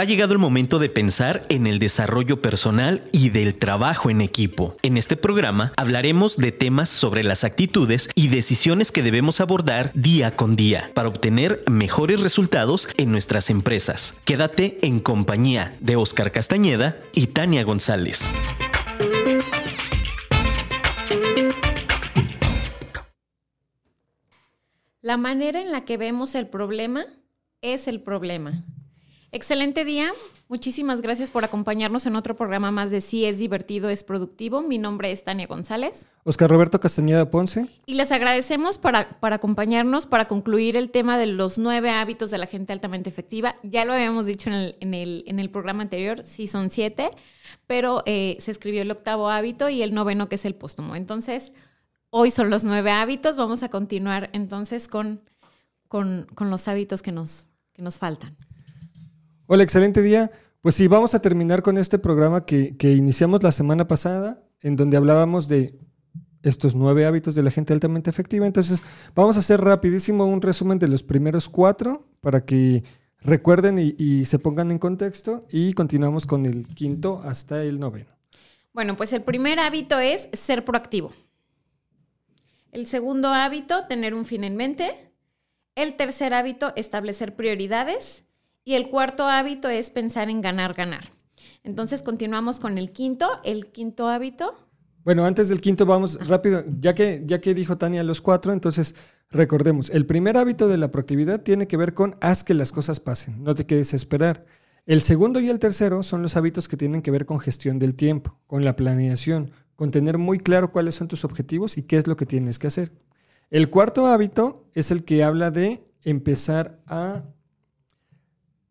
Ha llegado el momento de pensar en el desarrollo personal y del trabajo en equipo. En este programa hablaremos de temas sobre las actitudes y decisiones que debemos abordar día con día para obtener mejores resultados en nuestras empresas. Quédate en compañía de Oscar Castañeda y Tania González. La manera en la que vemos el problema es el problema. Excelente día. Muchísimas gracias por acompañarnos en otro programa más de Si es divertido, es productivo. Mi nombre es Tania González. Oscar Roberto Castañeda Ponce. Y les agradecemos para, para acompañarnos para concluir el tema de los nueve hábitos de la gente altamente efectiva. Ya lo habíamos dicho en el, en el, en el programa anterior, sí son siete, pero eh, se escribió el octavo hábito y el noveno que es el póstumo. Entonces, hoy son los nueve hábitos. Vamos a continuar entonces con, con, con los hábitos que nos, que nos faltan. Hola, excelente día. Pues sí, vamos a terminar con este programa que, que, iniciamos la semana pasada, en donde hablábamos de estos nueve hábitos de la gente altamente efectiva. Entonces, vamos a hacer rapidísimo un resumen de los primeros cuatro para que recuerden y, y se pongan en contexto y continuamos con el quinto hasta el noveno. Bueno, pues el primer hábito es ser proactivo. El segundo hábito, tener un fin en mente. El tercer hábito, establecer prioridades. Y el cuarto hábito es pensar en ganar, ganar. Entonces continuamos con el quinto. El quinto hábito. Bueno, antes del quinto vamos rápido, ya que, ya que dijo Tania los cuatro, entonces recordemos, el primer hábito de la proactividad tiene que ver con haz que las cosas pasen, no te quedes a esperar. El segundo y el tercero son los hábitos que tienen que ver con gestión del tiempo, con la planeación, con tener muy claro cuáles son tus objetivos y qué es lo que tienes que hacer. El cuarto hábito es el que habla de empezar a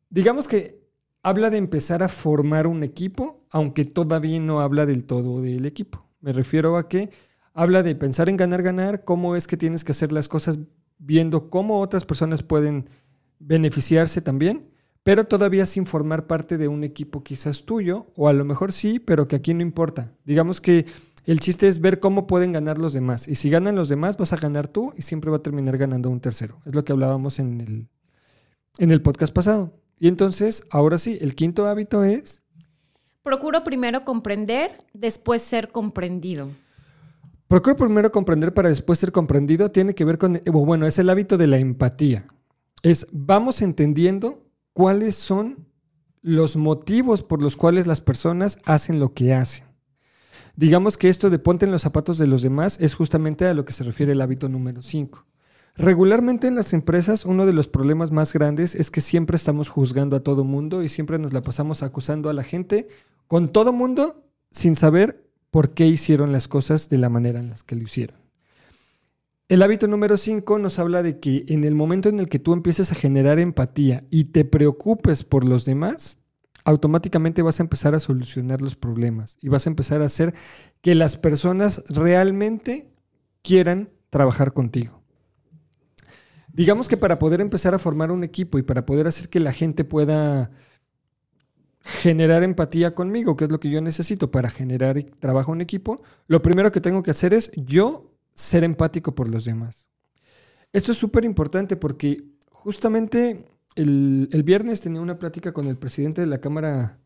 digamos que habla de empezar a formar un equipo, aunque todavía no habla del todo del equipo. Me refiero a que habla de pensar en ganar, ganar, cómo es que tienes que hacer las cosas viendo cómo otras personas pueden beneficiarse también, pero todavía sin formar parte de un equipo quizás tuyo, o a lo mejor sí, pero que aquí no importa. Digamos que el chiste es ver cómo pueden ganar los demás. Y si ganan los demás, vas a ganar tú y siempre va a terminar ganando un tercero. Es lo que hablábamos en el, en el podcast pasado. Y entonces, ahora sí, el quinto hábito es... Procuro primero comprender, después ser comprendido. Procuro primero comprender para después ser comprendido tiene que ver con, bueno, es el hábito de la empatía. Es, vamos entendiendo cuáles son los motivos por los cuales las personas hacen lo que hacen. Digamos que esto de ponte en los zapatos de los demás es justamente a lo que se refiere el hábito número 5. Regularmente en las empresas uno de los problemas más grandes es que siempre estamos juzgando a todo mundo y siempre nos la pasamos acusando a la gente con todo mundo sin saber por qué hicieron las cosas de la manera en las que lo hicieron. El hábito número 5 nos habla de que en el momento en el que tú empieces a generar empatía y te preocupes por los demás, automáticamente vas a empezar a solucionar los problemas y vas a empezar a hacer que las personas realmente quieran trabajar contigo. Digamos que para poder empezar a formar un equipo y para poder hacer que la gente pueda generar empatía conmigo, que es lo que yo necesito para generar trabajo en equipo, lo primero que tengo que hacer es yo ser empático por los demás. Esto es súper importante porque justamente el, el, viernes tenía una plática con el presidente de la Cámara,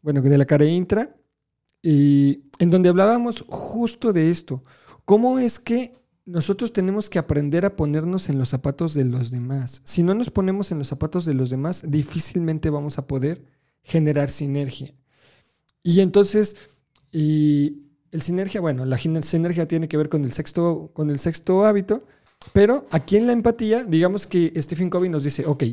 bueno, de la Intra, y en donde hablábamos justo de esto. ¿Cómo es que nosotros tenemos que aprender a ponernos en los zapatos de los demás. Si no nos ponemos en los zapatos de los demás, difícilmente vamos a poder generar sinergia. Y entonces, y el sinergia, bueno, la sinergia tiene que ver con el sexto, con el sexto hábito, pero aquí en la empatía, digamos que Stephen Covey nos dice, ok,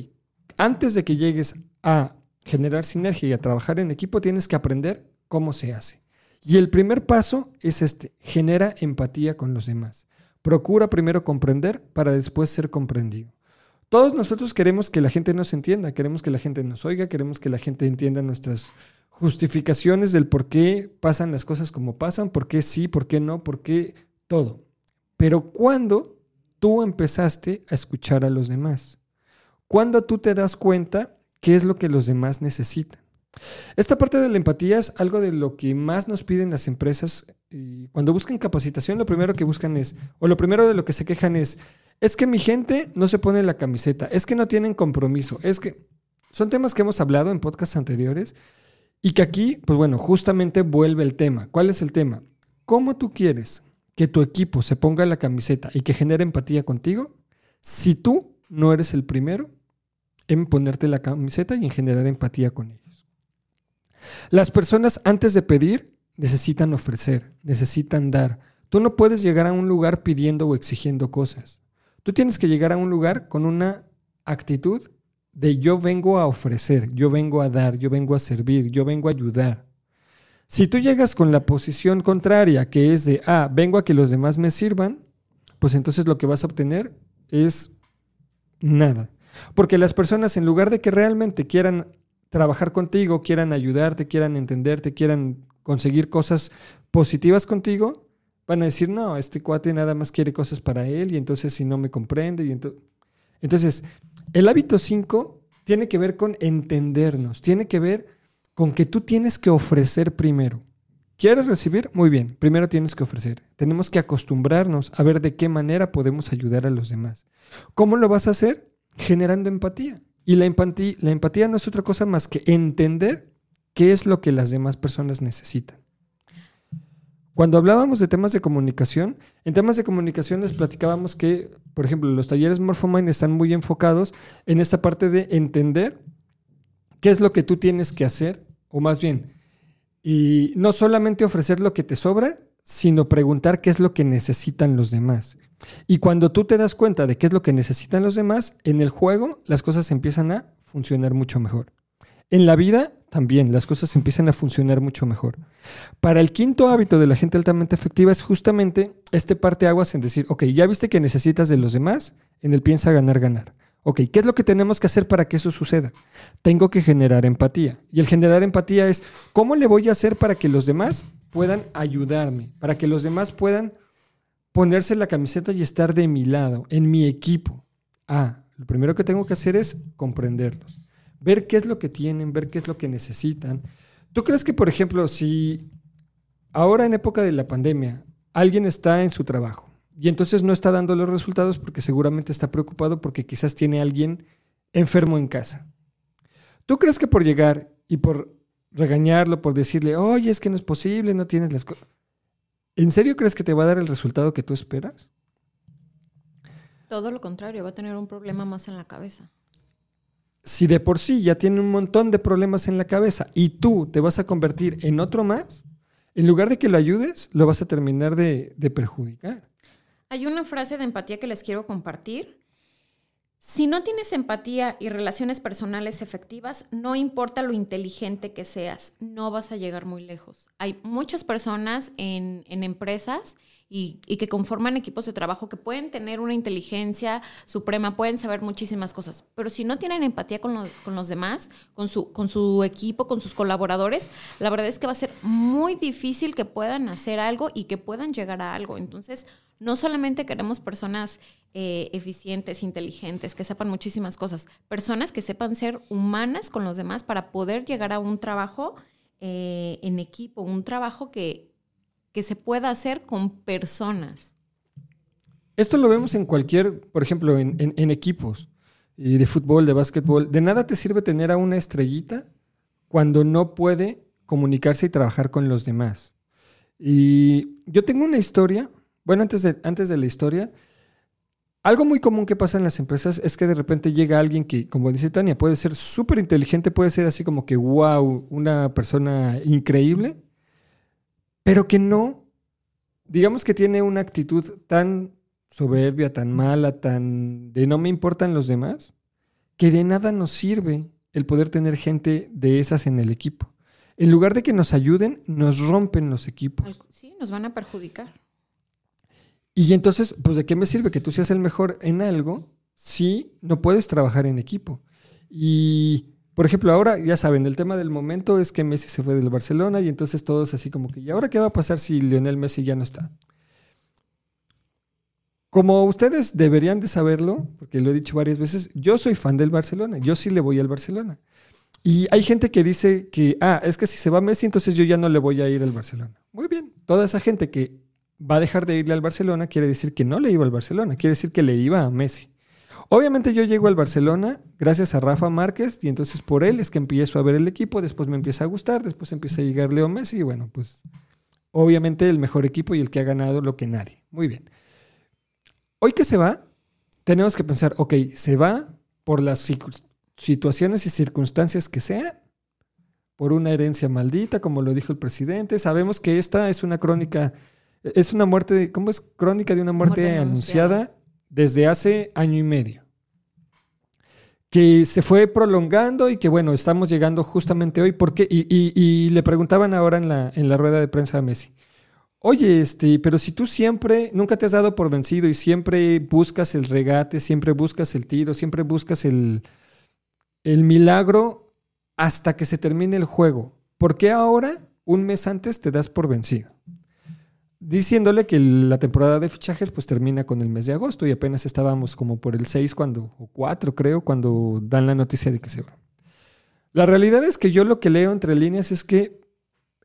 antes de que llegues a generar sinergia y a trabajar en equipo, tienes que aprender cómo se hace. Y el primer paso es este, genera empatía con los demás. Procura primero comprender para después ser comprendido. Todos nosotros queremos que la gente nos entienda, queremos que la gente nos oiga, queremos que la gente entienda nuestras justificaciones del por qué pasan las cosas como pasan, por qué sí, por qué no, por qué todo. Pero ¿cuándo tú empezaste a escuchar a los demás? ¿Cuándo tú te das cuenta qué es lo que los demás necesitan? Esta parte de la empatía es algo de lo que más nos piden las empresas. Cuando buscan capacitación, lo primero que buscan es, o lo primero de lo que se quejan es, es que mi gente no se pone la camiseta, es que no tienen compromiso, es que Son temas que hemos hablado en podcasts anteriores y que aquí, pues bueno, justamente vuelve el tema. ¿Cuál es el tema? ¿Cómo tú quieres que tu equipo se ponga la camiseta y que genere empatía contigo si tú no eres el primero en ponerte la camiseta y en generar empatía con ellos? Las personas antes de pedir necesitan ofrecer, necesitan dar. Tú no puedes llegar a un lugar pidiendo o exigiendo cosas. Tú tienes que llegar a un lugar con una actitud de yo vengo a ofrecer, yo vengo a dar, yo vengo a servir, yo vengo a ayudar. Si tú llegas con la posición contraria, que es de, ah, vengo a que los demás me sirvan, pues entonces lo que vas a obtener es nada. Porque las personas, en lugar de que realmente quieran trabajar contigo, quieran ayudarte, quieran entenderte, quieran conseguir cosas positivas contigo, van a decir, no, este cuate nada más quiere cosas para él y entonces si no me comprende. Y entonces, el hábito 5 tiene que ver con entendernos, tiene que ver con que tú tienes que ofrecer primero. ¿Quieres recibir? Muy bien, primero tienes que ofrecer. Tenemos que acostumbrarnos a ver de qué manera podemos ayudar a los demás. ¿Cómo lo vas a hacer? Generando empatía. Y la empatía, la empatía no es otra cosa más que entender qué es lo que las demás personas necesitan. Cuando hablábamos de temas de comunicación, en temas de comunicación les platicábamos que, por ejemplo, los talleres Morphomind están muy enfocados en esta parte de entender qué es lo que tú tienes que hacer, o más bien, y no solamente ofrecer lo que te sobra, sino preguntar qué es lo que necesitan los demás. Y cuando tú te das cuenta de qué es lo que necesitan los demás, en el juego las cosas empiezan a funcionar mucho mejor. En la vida también las cosas empiezan a funcionar mucho mejor. Para el quinto hábito de la gente altamente efectiva es justamente este parte aguas en decir, ok, ya viste que necesitas de los demás, en el piensa ganar, ganar. Ok, ¿qué es lo que tenemos que hacer para que eso suceda? Tengo que generar empatía. Y el generar empatía es, ¿cómo le voy a hacer para que los demás puedan ayudarme? Para que los demás puedan ponerse la camiseta y estar de mi lado, en mi equipo. Ah, lo primero que tengo que hacer es comprenderlos ver qué es lo que tienen, ver qué es lo que necesitan. ¿Tú crees que, por ejemplo, si ahora en época de la pandemia alguien está en su trabajo y entonces no está dando los resultados porque seguramente está preocupado porque quizás tiene alguien enfermo en casa? ¿Tú crees que por llegar y por regañarlo, por decirle, oye, es que no es posible, no tienes las cosas, ¿en serio crees que te va a dar el resultado que tú esperas? Todo lo contrario, va a tener un problema más en la cabeza si de por sí ya tiene un montón de problemas en la cabeza y tú te vas a convertir en otro más, en lugar de que lo ayudes, lo vas a terminar de, perjudicar. Hay una frase de empatía que les quiero compartir. Si no tienes empatía y relaciones personales efectivas, no importa lo inteligente que seas, no vas a llegar muy lejos. Hay muchas personas en, en empresas y, que conforman equipos de trabajo que pueden tener una inteligencia suprema, pueden saber muchísimas cosas, pero si no tienen empatía con, los demás, con su, con su equipo, con sus colaboradores, la verdad es que va a ser muy difícil que puedan hacer algo y que puedan llegar a algo. Entonces, no solamente queremos personas eh, eficientes, inteligentes, que sepan muchísimas cosas, personas que sepan ser humanas con los demás para poder llegar a un trabajo eh, en equipo, un trabajo que, que se pueda hacer con personas. Esto lo vemos en cualquier, por ejemplo, en, equipos de fútbol, de básquetbol. De nada te sirve tener a una estrellita cuando no puede comunicarse y trabajar con los demás. Y yo tengo una historia, bueno, antes de, antes de la historia, algo muy común que pasa en las empresas es que de repente llega alguien que, como dice Tania, puede ser súper inteligente, puede ser así como que, wow, una persona increíble, pero que no, digamos que tiene una actitud tan soberbia, tan mala, tan de no me importan los demás, que de nada nos sirve el poder tener gente de esas en el equipo. En lugar de que nos ayuden, nos rompen los equipos. Sí, nos van a perjudicar. Y entonces, pues de qué me sirve que tú seas el mejor en algo si no puedes trabajar en equipo. Y por ejemplo, ahora ya saben, el tema del momento es que Messi se fue del Barcelona y entonces todos así como que, ¿y ahora qué va a pasar si Lionel Messi ya no está? Como ustedes deberían de saberlo, porque lo he dicho varias veces, yo soy fan del Barcelona, yo sí le voy al Barcelona. Y hay gente que dice que, ah, es que si se va Messi, entonces yo ya no le voy a ir al Barcelona. Muy bien, toda esa gente que va a dejar de irle al Barcelona quiere decir que no le iba al Barcelona, quiere decir que le iba a Messi. Obviamente yo llego al Barcelona gracias a Rafa Márquez y entonces por él es que empiezo a ver el equipo, después me empieza a gustar, después empieza a llegar Leo Messi y bueno, pues obviamente el mejor equipo y el que ha ganado lo que nadie. Muy bien. Hoy que se va, tenemos que pensar, ok, se va por las situaciones y circunstancias que sean, por una herencia maldita, como lo dijo el presidente. Sabemos que esta es una crónica, es una muerte, ¿cómo es? Crónica de una muerte, anunciada desde hace año y medio. Que se fue prolongando y que bueno, estamos llegando justamente hoy. ¿Por qué? Y, le preguntaban ahora en la, en la rueda de prensa a Messi. Oye, este, pero si tú siempre, nunca te has dado por vencido y siempre buscas el regate, siempre buscas el tiro, siempre buscas el, el milagro hasta que se termine el juego, ¿por qué ahora, un mes antes, te das por vencido? Diciéndole que la temporada de fichajes pues termina con el mes de agosto y apenas estábamos como por el 6 cuando, o 4 creo, cuando dan la noticia de que se va. La realidad es que yo lo que leo entre líneas es que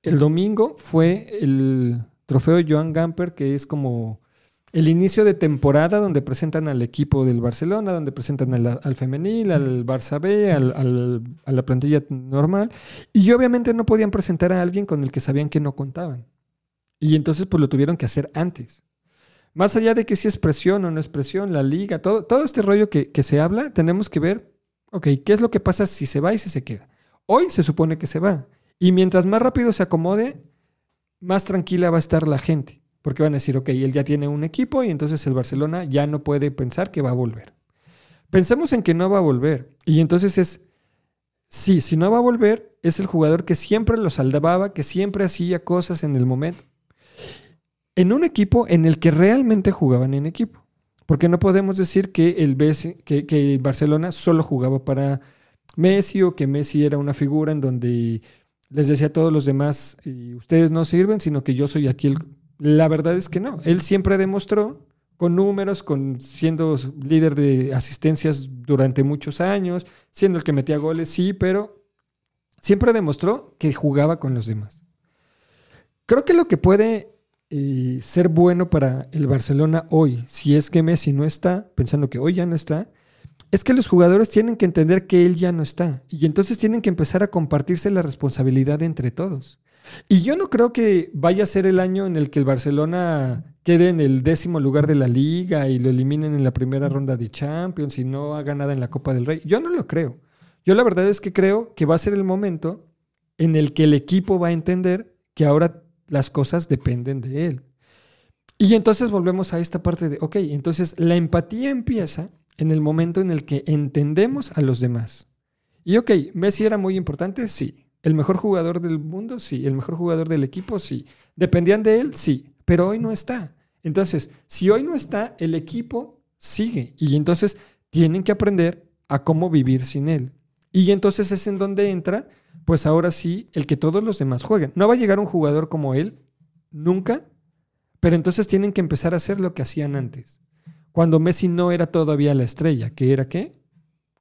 el domingo fue el trofeo Joan Gamper, que es como el inicio de temporada donde presentan al equipo del Barcelona, donde presentan al, femenil, al Barça B, a la plantilla normal. Y obviamente no podían presentar a alguien con el que sabían que no contaban. Y entonces pues lo tuvieron que hacer antes. Más allá de que si es presión o no es presión, la liga, todo, todo este rollo que, que se habla, tenemos que ver, ok, ¿qué es lo que pasa si se va y si se queda? Hoy se supone que se va. Y mientras más rápido se acomode, más tranquila va a estar la gente. Porque van a decir, ok, él ya tiene un equipo y entonces el Barcelona ya no puede pensar que va a volver. Pensemos en que no va a volver. Y entonces es, sí, si no va a volver, es el jugador que siempre lo salvaba, que siempre hacía cosas en el momento en un equipo en el que realmente jugaban en equipo. Porque no podemos decir que el Barcelona solo jugaba para Messi o que Messi era una figura en donde les decía a todos los demás, ustedes no sirven, sino que yo soy aquí el... La verdad es que no. Él siempre demostró con números, con siendo líder de asistencias durante muchos años, siendo el que metía goles, sí, pero siempre demostró que jugaba con los demás. Creo que lo que puede ser bueno para el Barcelona hoy, si es que Messi no está, pensando que hoy ya no está, es que los jugadores tienen que entender que él ya no está y entonces tienen que empezar a compartirse la responsabilidad entre todos. Y yo no creo que vaya a ser el año en el que el Barcelona quede en el décimo lugar de la liga y lo eliminen en la primera ronda de Champions y no haga nada en la Copa del Rey. Yo no lo creo. Yo la verdad es que creo que va a ser el momento en el que el equipo va a entender que ahora las cosas dependen de él. Y entonces volvemos a esta parte de, ok, entonces la empatía empieza en el momento en el que entendemos a los demás. Y ok, Messi era muy importante, sí. El mejor jugador del mundo, sí. El mejor jugador del equipo, sí. ¿Dependían de él? Sí. Pero hoy no está. Entonces, si hoy no está, el equipo sigue. Y entonces tienen que aprender a cómo vivir sin él. Y entonces es en donde entra pues ahora sí, el que todos los demás jueguen. No va a llegar un jugador como él, nunca, pero entonces tienen que empezar a hacer lo que hacían antes. Cuando Messi no era todavía la estrella, que era qué?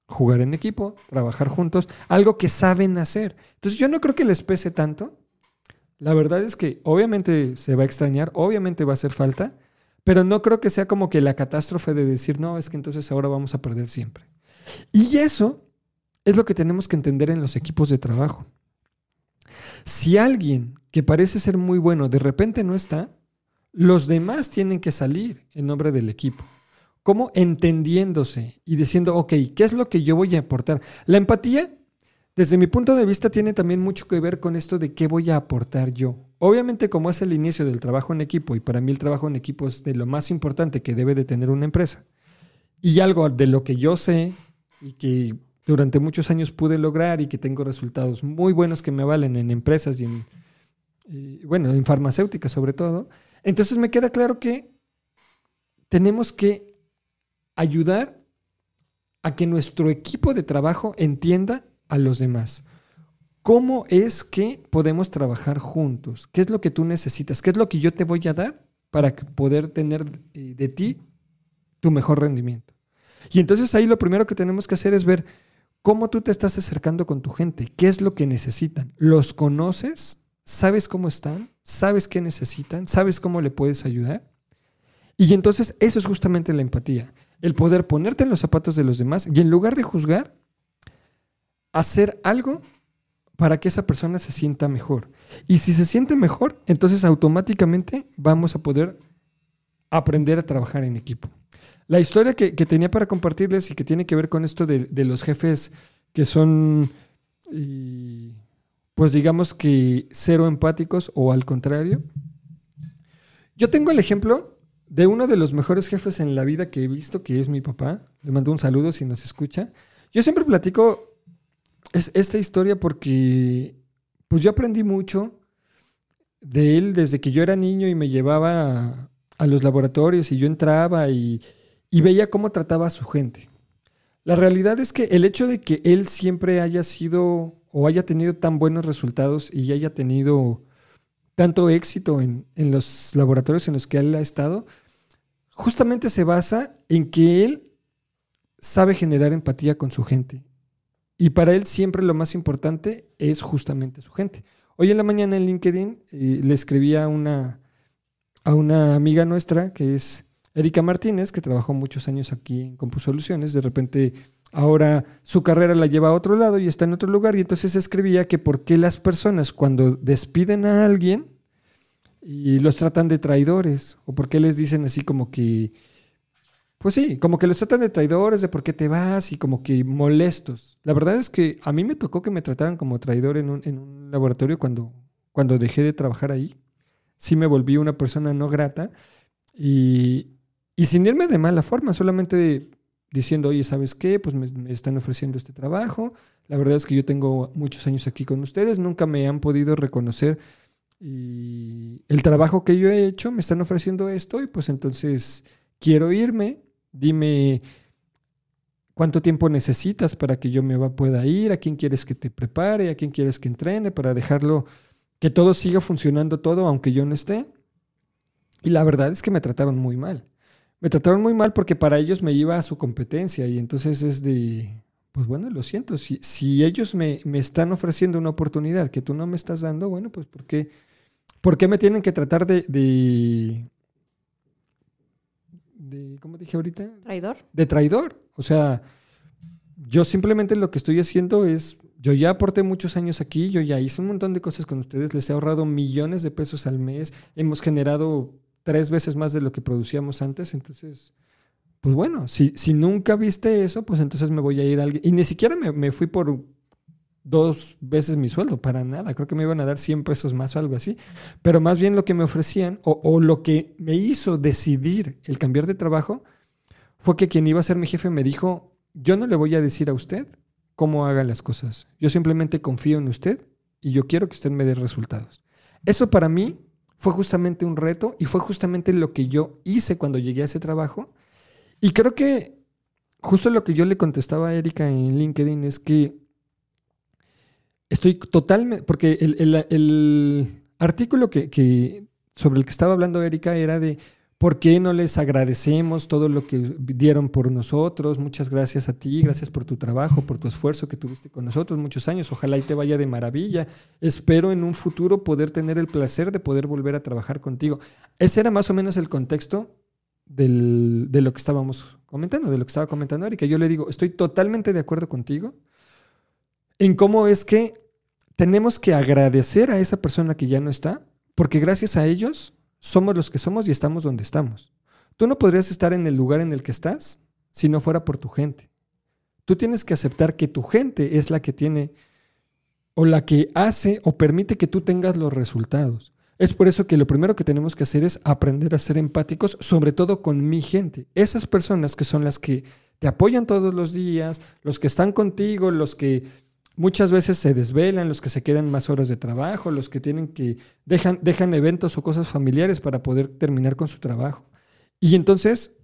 Jugar en equipo, trabajar juntos, algo que saben hacer. Entonces yo no creo que les pese tanto. La verdad es que obviamente se va a extrañar, obviamente va a hacer falta, pero no creo que sea como que la catástrofe de decir, no, es que entonces ahora vamos a perder siempre. Y eso es lo que tenemos que entender en los equipos de trabajo. Si alguien que parece ser muy bueno de repente no está, los demás tienen que salir en nombre del equipo. ¿Cómo? Entendiéndose y diciendo, ok, ¿qué es lo que yo voy a aportar? La empatía, desde mi punto de vista, tiene también mucho que ver con esto de qué voy a aportar yo. Obviamente, como es el inicio del trabajo en equipo, y para mí el trabajo en equipo es de lo más importante que debe de tener una empresa, y algo de lo que yo sé y que durante muchos años pude lograr y que tengo resultados muy buenos que me valen en empresas y en, bueno, en farmacéuticas sobre todo. Entonces me queda claro que tenemos que ayudar a que nuestro equipo de trabajo entienda a los demás. ¿Cómo es que podemos trabajar juntos? ¿Qué es lo que tú necesitas? ¿Qué es lo que yo te voy a dar para poder tener eh, de ti tu mejor rendimiento? Y entonces ahí lo primero que tenemos que hacer es ver, ¿Cómo tú te estás acercando con tu gente? ¿Qué es lo que necesitan? ¿Los conoces? ¿Sabes cómo están? ¿Sabes qué necesitan? ¿Sabes cómo le puedes ayudar? Y entonces eso es justamente la empatía. el poder ponerte en los zapatos de los demás y en lugar de juzgar, hacer algo para que esa persona se sienta mejor. Y si se siente mejor, entonces automáticamente vamos a poder aprender a trabajar en equipo. La historia que, tenía para compartirles y que tiene que ver con esto de, los jefes que son, pues digamos que cero empáticos o al contrario. Yo tengo el ejemplo de uno de los mejores jefes en la vida que he visto, que es mi papá. Le mando un saludo si nos escucha. Yo siempre platico es esta historia porque pues yo aprendí mucho de él desde que yo era niño y me llevaba a, los laboratorios y yo entraba y, y veía cómo trataba a su gente. La realidad es que el hecho de que él siempre haya sido o haya tenido tan buenos resultados y haya tenido tanto éxito en, en, los laboratorios en los que él ha estado, justamente se basa en que él sabe generar empatía con su gente. Y para él siempre lo más importante es justamente su gente. Hoy en la mañana en LinkedIn eh, le escribí a una, a una amiga nuestra que es Erika Martínez, que trabajó muchos años aquí en Compusoluciones. De repente ahora su carrera la lleva a otro lado y está en otro lugar. Y entonces escribía que por qué las personas cuando despiden a alguien y los tratan de traidores, o por qué les dicen así como que pues sí, como que los tratan de traidores, de por qué te vas y como que molestos. La verdad es que a mí me tocó que me trataran como traidor en un, laboratorio cuando, cuando dejé de trabajar ahí. Sí me volví una persona no grata y, sin irme de mala forma, solamente diciendo, oye, ¿sabes qué? Pues me, me, están ofreciendo este trabajo. La verdad es que yo tengo muchos años aquí con ustedes, nunca me han podido reconocer y el trabajo que yo he hecho, me están ofreciendo esto y pues entonces quiero irme Dime cuánto tiempo necesitas para que yo me pueda ir, a quién quieres que te prepare, a quién quieres que entrene, para dejarlo, que todo siga funcionando todo, aunque yo no esté. Y la verdad es que me trataron muy mal. Me trataron muy mal porque para ellos me iba a su competencia y entonces es de, pues bueno, lo siento, si, si ellos me, están ofreciendo una oportunidad que tú no me estás dando, bueno, pues ¿por qué, ¿por qué me tienen que tratar de, de, ¿cómo dije ahorita? Traidor. De traidor. O sea, yo simplemente lo que estoy haciendo es, yo ya aporté muchos años aquí, yo ya hice un montón de cosas con ustedes, les he ahorrado millones de pesos al mes, hemos generado tres veces más de lo que producíamos antes, entonces, pues bueno, si, si nunca viste eso, pues entonces me voy a ir a alguien. Y ni siquiera me, me fui por dos veces mi sueldo, para nada. Creo que me iban a dar 100 pesos más o algo así. Pero más bien lo que me ofrecían o, lo que me hizo decidir el cambiar de trabajo fue que quien iba a ser mi jefe me dijo, yo no le voy a decir a usted cómo haga las cosas. Yo simplemente confío en usted y yo quiero que usted me dé resultados. Eso para mí fue justamente un reto y fue justamente lo que yo hice cuando llegué a ese trabajo. Y creo que justo lo que yo le contestaba a Erika en LinkedIn es que Estoy totalmente, porque el, artículo que, sobre el que estaba hablando Erika era de por qué no les agradecemos todo lo que dieron por nosotros. Muchas gracias a ti, gracias por tu trabajo, por tu esfuerzo que tuviste con nosotros muchos años. Ojalá y te vaya de maravilla. Espero en un futuro poder tener el placer de poder volver a trabajar contigo. Ese era más o menos el contexto de lo que estábamos comentando, de lo que estaba comentando Erika. Yo le digo, estoy totalmente de acuerdo contigo en cómo es que tenemos que agradecer a esa persona que ya no está, porque gracias a ellos somos los que somos y estamos donde estamos. Tú no podrías estar en el lugar en el que estás si no fuera por tu gente. Tú tienes que aceptar que tu gente es la que tiene o la que hace o permite que tú tengas los resultados. Es por eso que lo primero que tenemos que hacer es aprender a ser empáticos, sobre todo con mi gente. Esas personas que son las que te apoyan todos los días, los que están contigo, los que Muchas veces se desvelan, los que se quedan más horas de trabajo, los que tienen que dejan, dejan eventos o cosas familiares para poder terminar con su trabajo. Y entonces,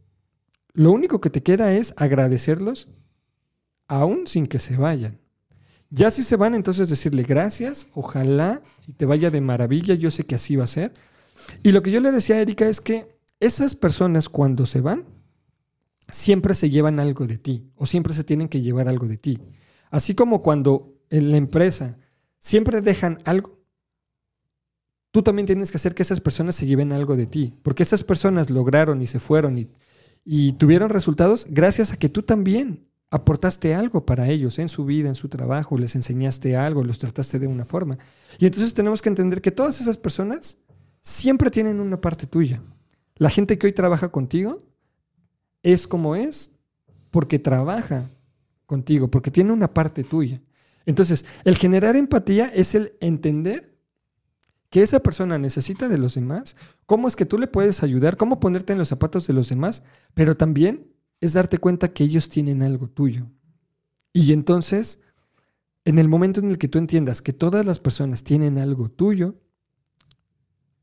lo único que te queda es agradecerlos aún sin que se vayan. Ya si se van, entonces decirle gracias, ojalá y te vaya de maravilla, yo sé que así va a ser. Y lo que yo le decía a Erika es que esas personas cuando se van, siempre se llevan algo de ti o siempre se tienen que llevar algo de ti. Así como cuando en la empresa siempre dejan algo, tú también tienes que hacer que esas personas se lleven algo de ti, porque esas personas lograron y se fueron y, tuvieron resultados gracias a que tú también aportaste algo para ellos en su vida, en su trabajo, les enseñaste algo, los trataste de una forma. Y entonces tenemos que entender que todas esas personas siempre tienen una parte tuya. La gente que hoy trabaja contigo es como es porque trabaja contigo, porque tiene una parte tuya. Entonces, el generar empatía es el entender que esa persona necesita de los demás, cómo es que tú le puedes ayudar, cómo ponerte en los zapatos de los demás, pero también es darte cuenta que ellos tienen algo tuyo. Y entonces, en el momento en el que tú entiendas que todas las personas tienen algo tuyo,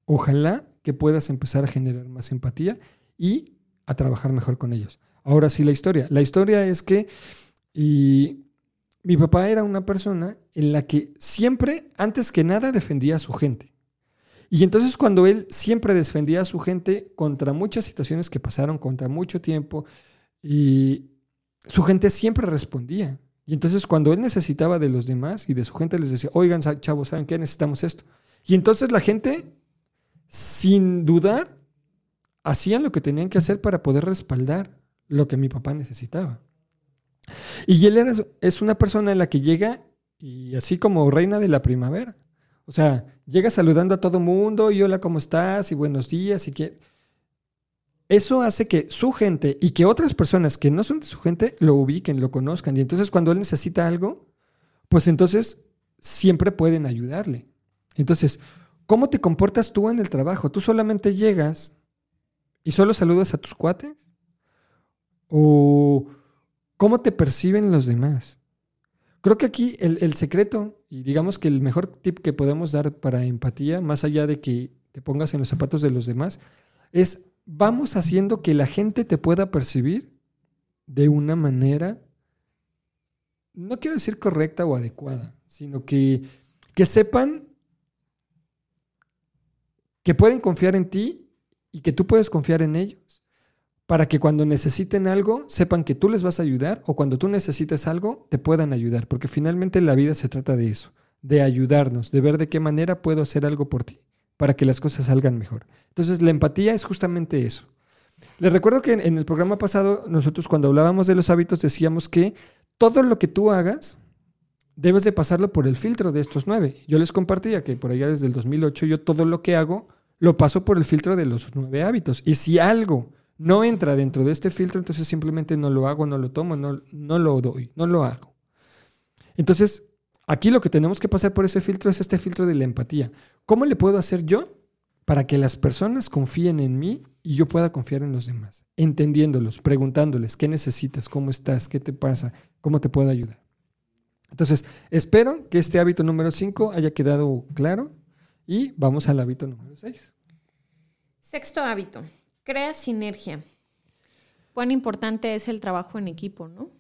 ojalá que puedas empezar a generar más empatía y a trabajar mejor con ellos. Ahora sí, la historia. La historia es que y mi papá era una persona en la que siempre, antes que nada, defendía a su gente. Y entonces cuando él siempre defendía a su gente contra muchas situaciones que pasaron, contra mucho tiempo, y su gente siempre respondía. Y entonces cuando él necesitaba de los demás y de su gente les decía, oigan chavos, ¿saben qué? Necesitamos esto. Y entonces la gente, sin dudar, hacían lo que tenían que hacer para poder respaldar lo que mi papá necesitaba. Y él es una persona en la que llega y así como reina de la primavera. O sea, llega saludando a todo mundo y hola, ¿cómo estás? Y buenos días y que... Eso hace que su gente y que otras personas que no son de su gente lo ubiquen, lo conozcan. Y entonces cuando él necesita algo, pues entonces siempre pueden ayudarle. Entonces, ¿cómo te comportas tú en el trabajo? ¿Tú solamente llegas y solo saludas a tus cuates? ¿O cómo te perciben los demás? Creo que aquí el, secreto y digamos que el mejor tip que podemos dar para empatía, más allá de que te pongas en los zapatos de los demás, es vamos haciendo que la gente te pueda percibir de una manera, no quiero decir correcta o adecuada, sino que, que sepan que pueden confiar en ti y que tú puedes confiar en ellos para que cuando necesiten algo sepan que tú les vas a ayudar o cuando tú necesites algo te puedan ayudar, porque finalmente la vida se trata de eso, de ayudarnos, de ver de qué manera puedo hacer algo por ti para que las cosas salgan mejor. Entonces la empatía es justamente eso. Les recuerdo que en el programa pasado nosotros cuando hablábamos de los hábitos decíamos que todo lo que tú hagas debes de pasarlo por el filtro de estos nueve. Yo les compartía que por allá desde el 2008 yo todo lo que hago lo paso por el filtro de los nueve hábitos. Y si algo no entra dentro de este filtro, entonces simplemente no lo hago, no lo tomo, no, no lo doy, no lo hago. Entonces, aquí lo que tenemos que pasar por ese filtro es este filtro de la empatía. ¿Cómo le puedo hacer yo para que las personas confíen en mí y yo pueda confiar en los demás? Entendiéndolos, preguntándoles qué necesitas, cómo estás, qué te pasa, cómo te puedo ayudar. Entonces, espero que este hábito número 5 haya quedado claro y vamos al hábito número 6. Sexto hábito. Crea sinergia. Cuán importante es el trabajo en equipo, ¿no?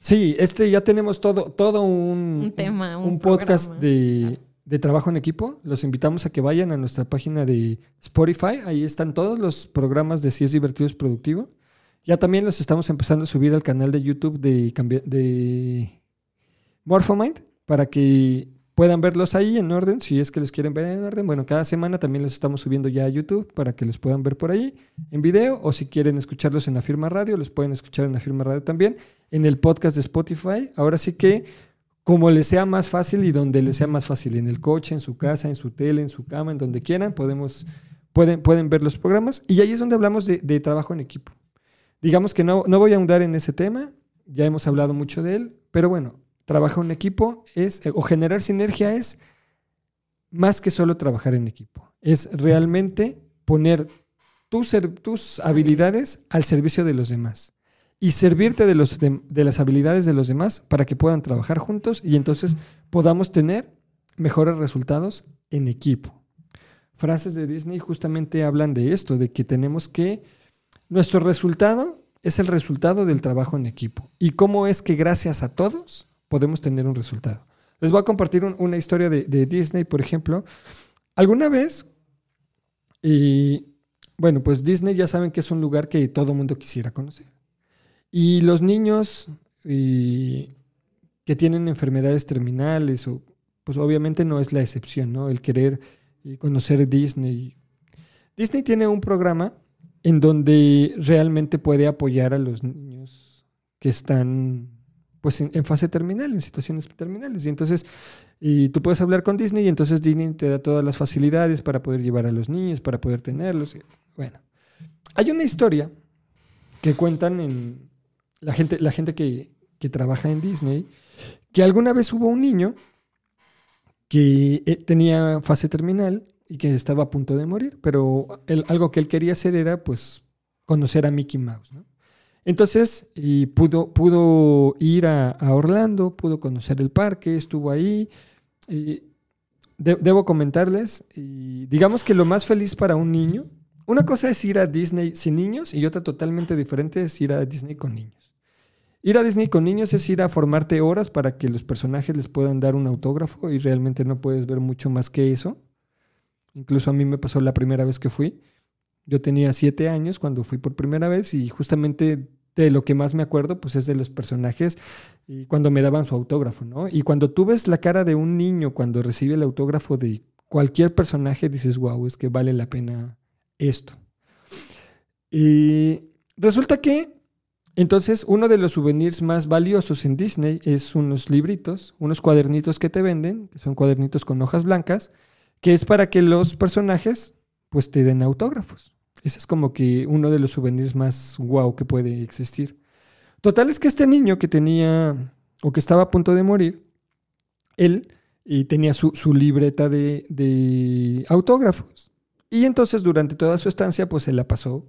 Sí, este ya tenemos todo, todo un, tema, un, podcast de, de, trabajo en equipo. Los invitamos a que vayan a nuestra página de Spotify. Ahí están todos los programas de Si es divertido es productivo. Ya también los estamos empezando a subir al canal de YouTube de, de Morphomind para que puedan verlos ahí en orden, si es que los quieren ver en orden. Bueno, cada semana también los estamos subiendo ya a YouTube para que los puedan ver por ahí en video o si quieren escucharlos en la firma radio, los pueden escuchar en la firma radio también, en el podcast de Spotify. Ahora sí que como les sea más fácil y donde les sea más fácil, en el coche, en su casa, en su tele, en su cama, en donde quieran, podemos, pueden, pueden ver los programas. Y ahí es donde hablamos de, trabajo en equipo. Digamos que no, no voy a ahondar en ese tema, ya hemos hablado mucho de él, pero bueno, trabajar en equipo es, eh, o generar sinergia es más que solo trabajar en equipo. Es realmente poner tus, tus habilidades al servicio de los demás y servirte de, los, de, las habilidades de los demás para que puedan trabajar juntos y entonces podamos tener mejores resultados en equipo. Frases de Disney justamente hablan de esto, de que tenemos que, nuestro resultado es el resultado del trabajo en equipo. Y cómo es que gracias a todos podemos tener un resultado. Les voy a compartir una historia de, Disney, por ejemplo. Alguna vez, y bueno, pues Disney ya saben que es un lugar que todo mundo quisiera conocer. Y los niños que tienen enfermedades terminales, o, pues obviamente no es la excepción, ¿no? El querer conocer Disney. Disney tiene un programa en donde realmente puede apoyar a los niños que están pues en, fase terminal, en situaciones terminales. Y entonces, y tú puedes hablar con Disney y entonces Disney te da todas las facilidades para poder llevar a los niños, para poder tenerlos. Bueno, hay una historia que cuentan en la gente, la gente que, que trabaja en Disney, que alguna vez hubo un niño que eh, tenía fase terminal y que estaba a punto de morir, pero algo que él quería hacer era pues conocer a Mickey Mouse. Entonces, y pudo, pudo ir a, Orlando, pudo conocer el parque, estuvo ahí. Debo comentarles, y digamos que lo más feliz para un niño, una cosa es ir a Disney sin niños y otra totalmente diferente es ir a Disney con niños. Ir a Disney con niños es ir a formarte horas para que los personajes les puedan dar un autógrafo y realmente no puedes ver mucho más que eso. Incluso a mí me pasó la primera vez que fui. Yo tenía siete años cuando fui por primera vez y justamente de lo que más me acuerdo pues es de los personajes y cuando me daban su autógrafo, ¿no? Y cuando tú ves la cara de un niño cuando recibe el autógrafo de cualquier personaje, dices, wow, es que vale la pena esto. Y resulta que entonces uno de los souvenirs más valiosos en Disney es unos libritos, unos cuadernitos que te venden, que son cuadernitos con hojas blancas, que es para que los personajes pues te den autógrafos. Ese es como que uno de los souvenirs más guau que puede existir. Total es que este niño que tenía o que estaba a punto de morir, él y tenía su, libreta de, de, autógrafos. Y entonces durante toda su estancia pues se la pasó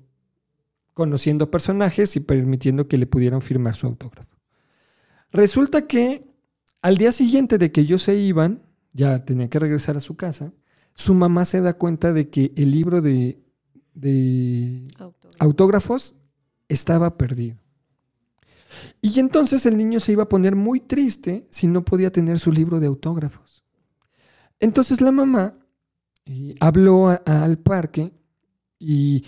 conociendo personajes y permitiendo que le pudieran firmar su autógrafo. Resulta que al día siguiente de que ellos se iban, ya tenía que regresar a su casa, su mamá se da cuenta de que el libro de, autógrafos estaba perdido. Y entonces el niño se iba a poner muy triste si no podía tener su libro de autógrafos. Entonces la mamá eh, habló al parque y,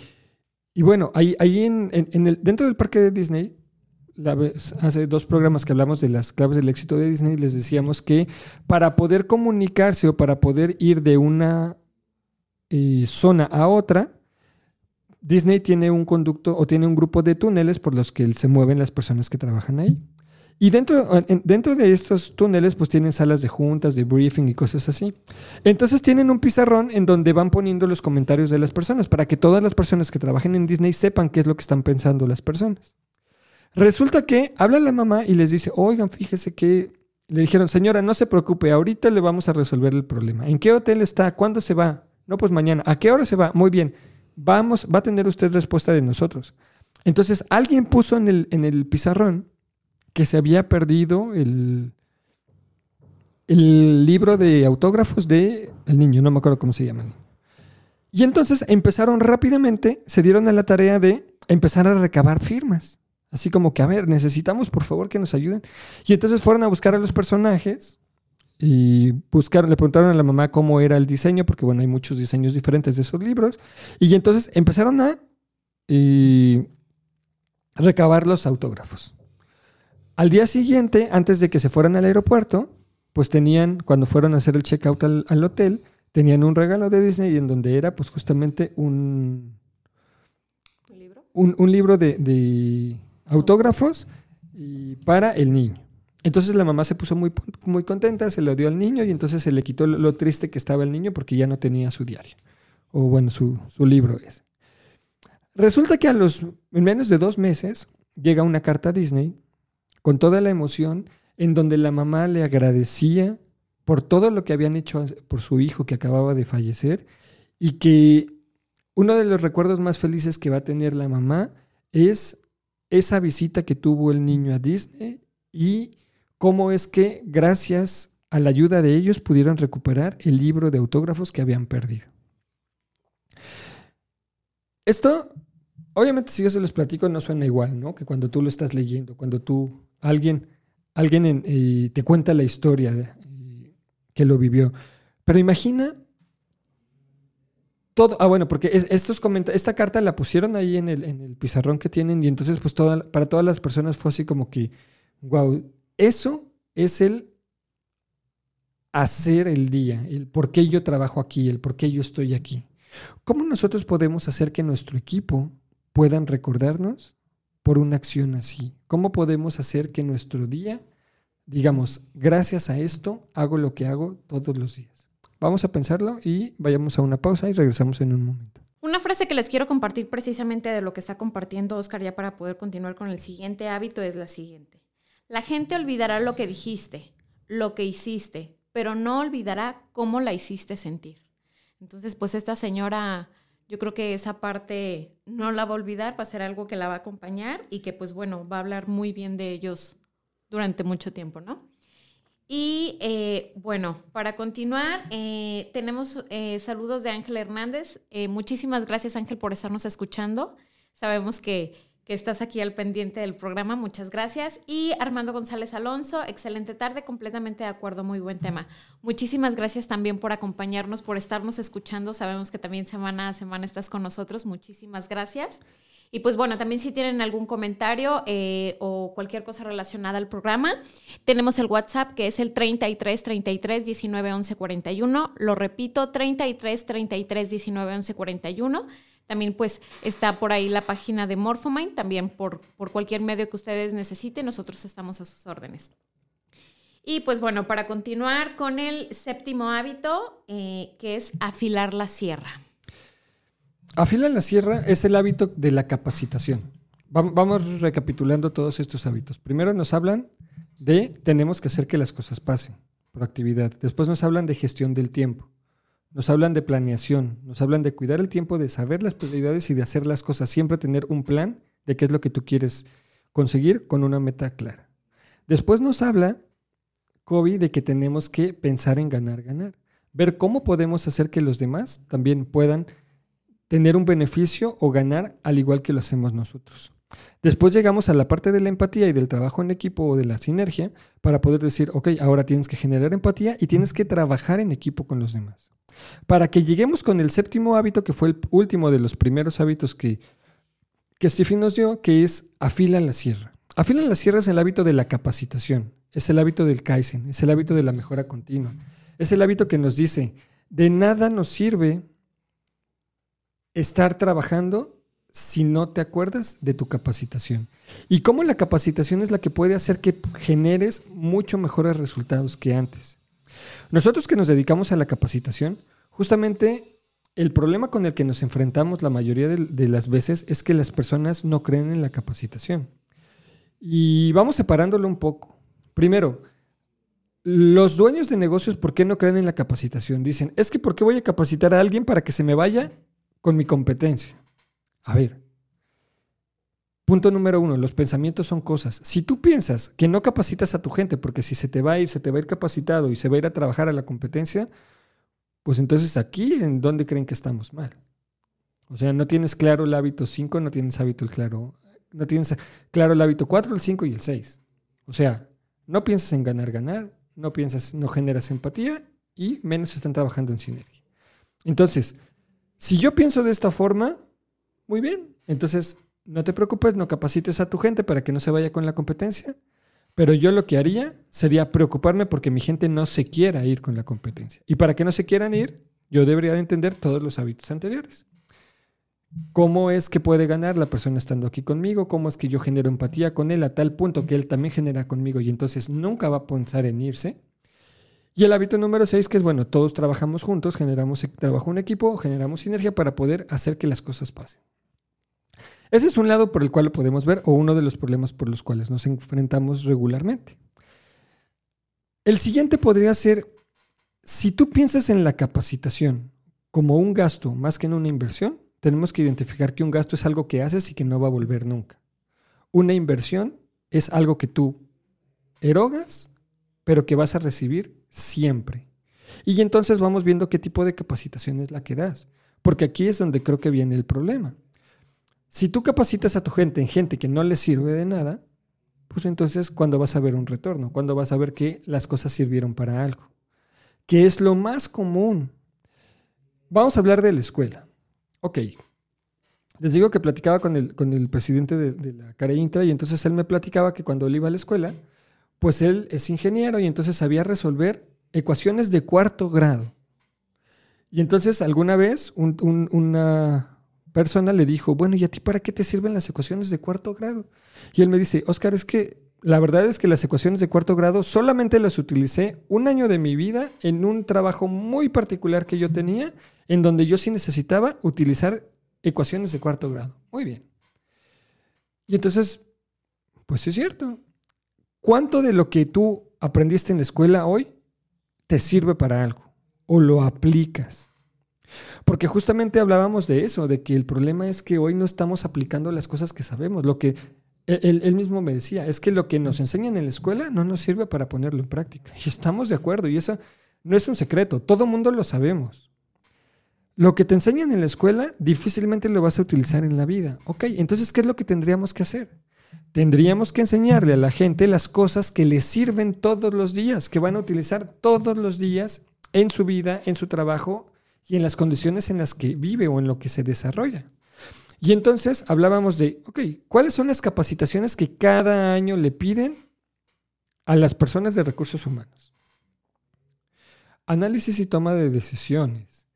bueno, ahí, ahí en, el, dentro del parque de Disney hace dos programas que hablamos de las claves del éxito de Disney, les decíamos que para poder comunicarse o para poder ir de una eh, zona a otra, Disney tiene un conducto o tiene un grupo de túneles por los que se mueven las personas que trabajan ahí. Y dentro, dentro de estos túneles, pues tienen salas de juntas, de briefing y cosas así. Entonces tienen un pizarrón en donde van poniendo los comentarios de las personas para que todas las personas que trabajen en Disney sepan qué es lo que están pensando las personas. Resulta que habla la mamá y les dice, oigan, fíjese que le dijeron, señora, no se preocupe, ahorita le vamos a resolver el problema. ¿En qué hotel está? ¿Cuándo se va? No, pues mañana. ¿A qué hora se va? Muy bien. Vamos, va a tener usted respuesta de nosotros. Entonces, alguien puso en el, en el pizarrón que se había perdido el, el libro de autógrafos de el niño, no me acuerdo cómo se llama. Y entonces empezaron rápidamente, se dieron a la tarea de empezar a recabar firmas. Así como que, a ver, necesitamos por favor que nos ayuden. Y entonces fueron a buscar a los personajes y buscaron, le preguntaron a la mamá cómo era el diseño, porque bueno, hay muchos diseños diferentes de esos libros. Y entonces empezaron a recabar los autógrafos. Al día siguiente, antes de que se fueran al aeropuerto, pues tenían, cuando fueron a hacer el checkout al, al hotel, tenían un regalo de Disney en donde era pues justamente un... ¿Un libro? Un, libro de autógrafos y para el niño. Entonces la mamá se puso muy, muy contenta, se lo dio al niño y entonces se le quitó lo, triste que estaba el niño porque ya no tenía su diario. O bueno, su, libro es. Resulta que a los menos de dos meses llega una carta a Disney con toda la emoción en donde la mamá le agradecía por todo lo que habían hecho por su hijo que acababa de fallecer y que uno de los recuerdos más felices que va a tener la mamá es esa visita que tuvo el niño a Disney y cómo es que gracias a la ayuda de ellos pudieron recuperar el libro de autógrafos que habían perdido. Esto, obviamente si yo se los platico no suena igual, ¿no? Que cuando tú lo estás leyendo, cuando tú, alguien, alguien eh, te cuenta la historia eh, que lo vivió. Pero imagina todo, ah, bueno, porque estos esta carta la pusieron ahí en el, en el pizarrón que tienen y entonces pues para todas las personas fue así como que, wow, eso es el hacer el día, el por qué yo trabajo aquí, el por qué yo estoy aquí. ¿Cómo nosotros podemos hacer que nuestro equipo puedan recordarnos por una acción así? ¿Cómo podemos hacer que nuestro día, digamos, gracias a esto, hago lo que hago todos los días? Vamos a pensarlo y vayamos a una pausa y regresamos en un momento. Una frase que les quiero compartir precisamente de lo que está compartiendo Oscar ya para poder continuar con el siguiente hábito es la siguiente. La gente olvidará lo que dijiste, lo que hiciste, pero no olvidará cómo la hiciste sentir. Entonces, pues esta señora, yo creo que esa parte no la va a olvidar, va a ser algo que la va a acompañar y que pues bueno, va a hablar muy bien de ellos durante mucho tiempo, ¿no? Y eh, bueno, para continuar, eh, tenemos eh, saludos de Ángel Hernández. muchísimas gracias Ángel por estarnos escuchando. Sabemos que, que, estás aquí al pendiente del programa. Muchas gracias. Y Armando González Alonso, excelente tarde, completamente de acuerdo, muy buen tema. Muchísimas gracias también por acompañarnos, por estarnos escuchando. Sabemos que también semana a semana estás con nosotros. Muchísimas gracias. Y pues bueno, también si tienen algún comentario eh, o cualquier cosa relacionada al programa, tenemos el WhatsApp que es el 33 33 19 11 41. Lo repito, 33 33 19 11 41. También pues está por ahí la página de Morphomind, también por, por cualquier medio que ustedes necesiten, nosotros estamos a sus órdenes. Y pues bueno, para continuar con el séptimo hábito, eh, que es afilar la sierra. Afila la sierra es el hábito de la capacitación. Vamos recapitulando todos estos hábitos. Primero nos hablan de tenemos que hacer que las cosas pasen, proactividad. Después nos hablan de gestión del tiempo. Nos hablan de planeación, nos hablan de cuidar el tiempo, de saber las prioridades y de hacer las cosas. Siempre tener un plan de qué es lo que tú quieres conseguir con una meta clara. Después nos habla Kobe de que tenemos que pensar en ganar, ganar. Ver cómo podemos hacer que los demás también puedan tener un beneficio o ganar al igual que lo hacemos nosotros. Después llegamos a la parte de la empatía y del trabajo en equipo o de la sinergia para poder decir, ok, ahora tienes que generar empatía y tienes que trabajar en equipo con los demás. Para que lleguemos con el séptimo hábito, que fue el último de los primeros hábitos que, que Stephen nos dio, que es afila la sierra. Afila la sierra es el hábito de la capacitación, es el hábito del Kaizen, es el hábito de la mejora continua, es el hábito que nos dice, de nada nos sirve estar trabajando si no te acuerdas de tu capacitación. Y cómo la capacitación es la que puede hacer que generes mucho mejores resultados que antes. Nosotros que nos dedicamos a la capacitación, justamente el problema con el que nos enfrentamos la mayoría de, las veces es que las personas no creen en la capacitación. Y vamos separándolo un poco. Primero, los dueños de negocios, ¿por qué no creen en la capacitación? Dicen, es que ¿por qué voy a capacitar a alguien para que se me vaya con mi competencia. A ver, punto número uno, los pensamientos son cosas. Si tú piensas que no capacitas a tu gente, porque si se te va a ir, se te va a ir capacitado y se va a ir a trabajar a la competencia, pues entonces aquí, ¿en dónde creen que estamos mal? O sea, no tienes claro el hábito 5, no tienes hábito el claro, no tienes claro el hábito 4, el 5 y el 6. O sea, no piensas en ganar, ganar, no piensas, no generas empatía y menos están trabajando en sinergia. Entonces, si yo pienso de esta forma, muy bien. Entonces, no te preocupes, no capacites a tu gente para que no se vaya con la competencia. Pero yo lo que haría sería preocuparme porque mi gente no se quiera ir con la competencia. Y para que no se quieran ir, yo debería de entender todos los hábitos anteriores. ¿Cómo es que puede ganar la persona estando aquí conmigo? ¿Cómo es que yo genero empatía con él a tal punto que él también genera conmigo y entonces nunca va a pensar en irse? Y el hábito número seis, que es bueno, todos trabajamos juntos, generamos e-, trabajo en equipo, generamos sinergia para poder hacer que las cosas pasen. Ese es un lado por el cual lo podemos ver o uno de los problemas por los cuales nos enfrentamos regularmente. El siguiente podría ser, si tú piensas en la capacitación como un gasto más que en una inversión, tenemos que identificar que un gasto es algo que haces y que no va a volver nunca. Una inversión es algo que tú erogas, pero que vas a recibir siempre. Y entonces vamos viendo qué tipo de capacitación es la que das. Porque aquí es donde creo que viene el problema. Si tú capacitas a tu gente en gente que no le sirve de nada, pues entonces cuando vas a ver un retorno, cuando vas a ver que las cosas sirvieron para algo, que es lo más común. Vamos a hablar de la escuela. Ok, les digo que platicaba con el, con el presidente de, la Care Intra y entonces él me platicaba que cuando él iba a la escuela, pues él es ingeniero y entonces sabía resolver ecuaciones de cuarto grado. Y entonces alguna vez una persona le dijo, bueno, ¿y a ti para qué te sirven las ecuaciones de cuarto grado? Y él me dice, Oscar, es que la verdad es que las ecuaciones de cuarto grado solamente las utilicé un año de mi vida en un trabajo muy particular que yo tenía, en donde yo sí necesitaba utilizar ecuaciones de cuarto grado. Muy bien. Y entonces, pues es cierto. ¿Cuánto de lo que tú aprendiste en la escuela hoy te sirve para algo? ¿O lo aplicas? Porque justamente hablábamos de eso, de que el problema es que hoy no estamos aplicando las cosas que sabemos. Lo que él, mismo me decía, es que lo que nos enseñan en la escuela no nos sirve para ponerlo en práctica. Y estamos de acuerdo, y eso no es un secreto, todo mundo lo sabemos. Lo que te enseñan en la escuela difícilmente lo vas a utilizar en la vida. Ok, entonces, ¿qué es lo que tendríamos que hacer? Tendríamos que enseñarle a la gente las cosas que les sirven todos los días, que van a utilizar todos los días en su vida, en su trabajo y en las condiciones en las que vive o en lo que se desarrolla. Y entonces hablábamos de, ok, ¿cuáles son las capacitaciones que cada año le piden a las personas de recursos humanos? Análisis y toma de decisiones.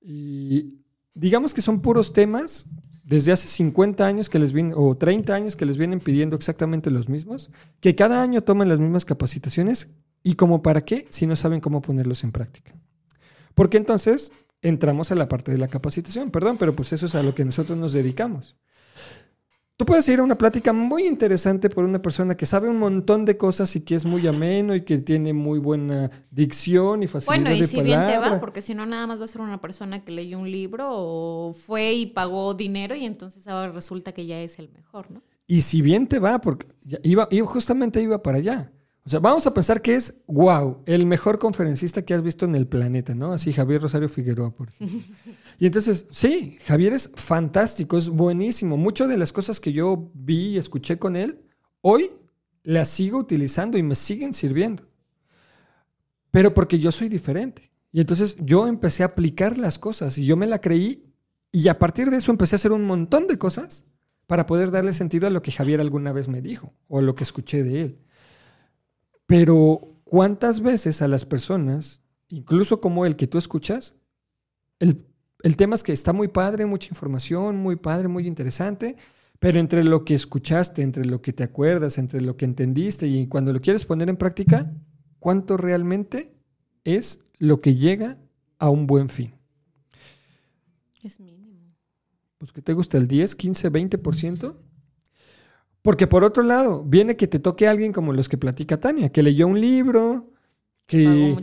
Y digamos que son puros temas desde hace 50 años que les vienen, o 30 años que les vienen pidiendo exactamente los mismos, que cada año tomen las mismas capacitaciones y como para qué si no saben cómo ponerlos en práctica. Porque entonces entramos a la parte de la capacitación, perdón, pero pues eso es a lo que nosotros nos dedicamos. Tú puedes ir a una plática muy interesante por una persona que sabe un montón de cosas y que es muy ameno y que tiene muy buena dicción y facilidad bueno, y si bien te va, porque si no nada más va a ser una persona que leyó un libro o fue y pagó dinero y entonces ahora resulta que ya es el mejor, ¿no? Y si bien te va, porque iba, justamente iba para allá. O sea, vamos a pensar que es, wow, el mejor conferencista que has visto en el planeta, ¿no? Así Javier Rosario Figueroa, por ejemplo. Y entonces, sí, Javier es fantástico, es buenísimo. Muchas de las cosas que yo vi y escuché con él, hoy las sigo utilizando y me siguen sirviendo. Pero porque yo soy diferente. Y entonces yo empecé a aplicar las cosas y yo me la creí y a partir de eso empecé a hacer un montón de cosas para poder darle sentido a lo que Javier alguna vez me dijo o lo que escuché de él. Pero ¿cuántas veces a las personas, incluso como el que tú escuchas, el, tema es que está muy padre, mucha información, muy padre, muy interesante, pero entre lo que escuchaste, entre lo que te acuerdas, entre lo que entendiste y cuando lo quieres poner en práctica, ¿cuánto realmente es lo que llega a un buen fin? Es mínimo. Pues que te gusta el 10, 15, 20%. Porque por otro lado, viene que te toque a alguien como los que platica Tania, que leyó un libro, que,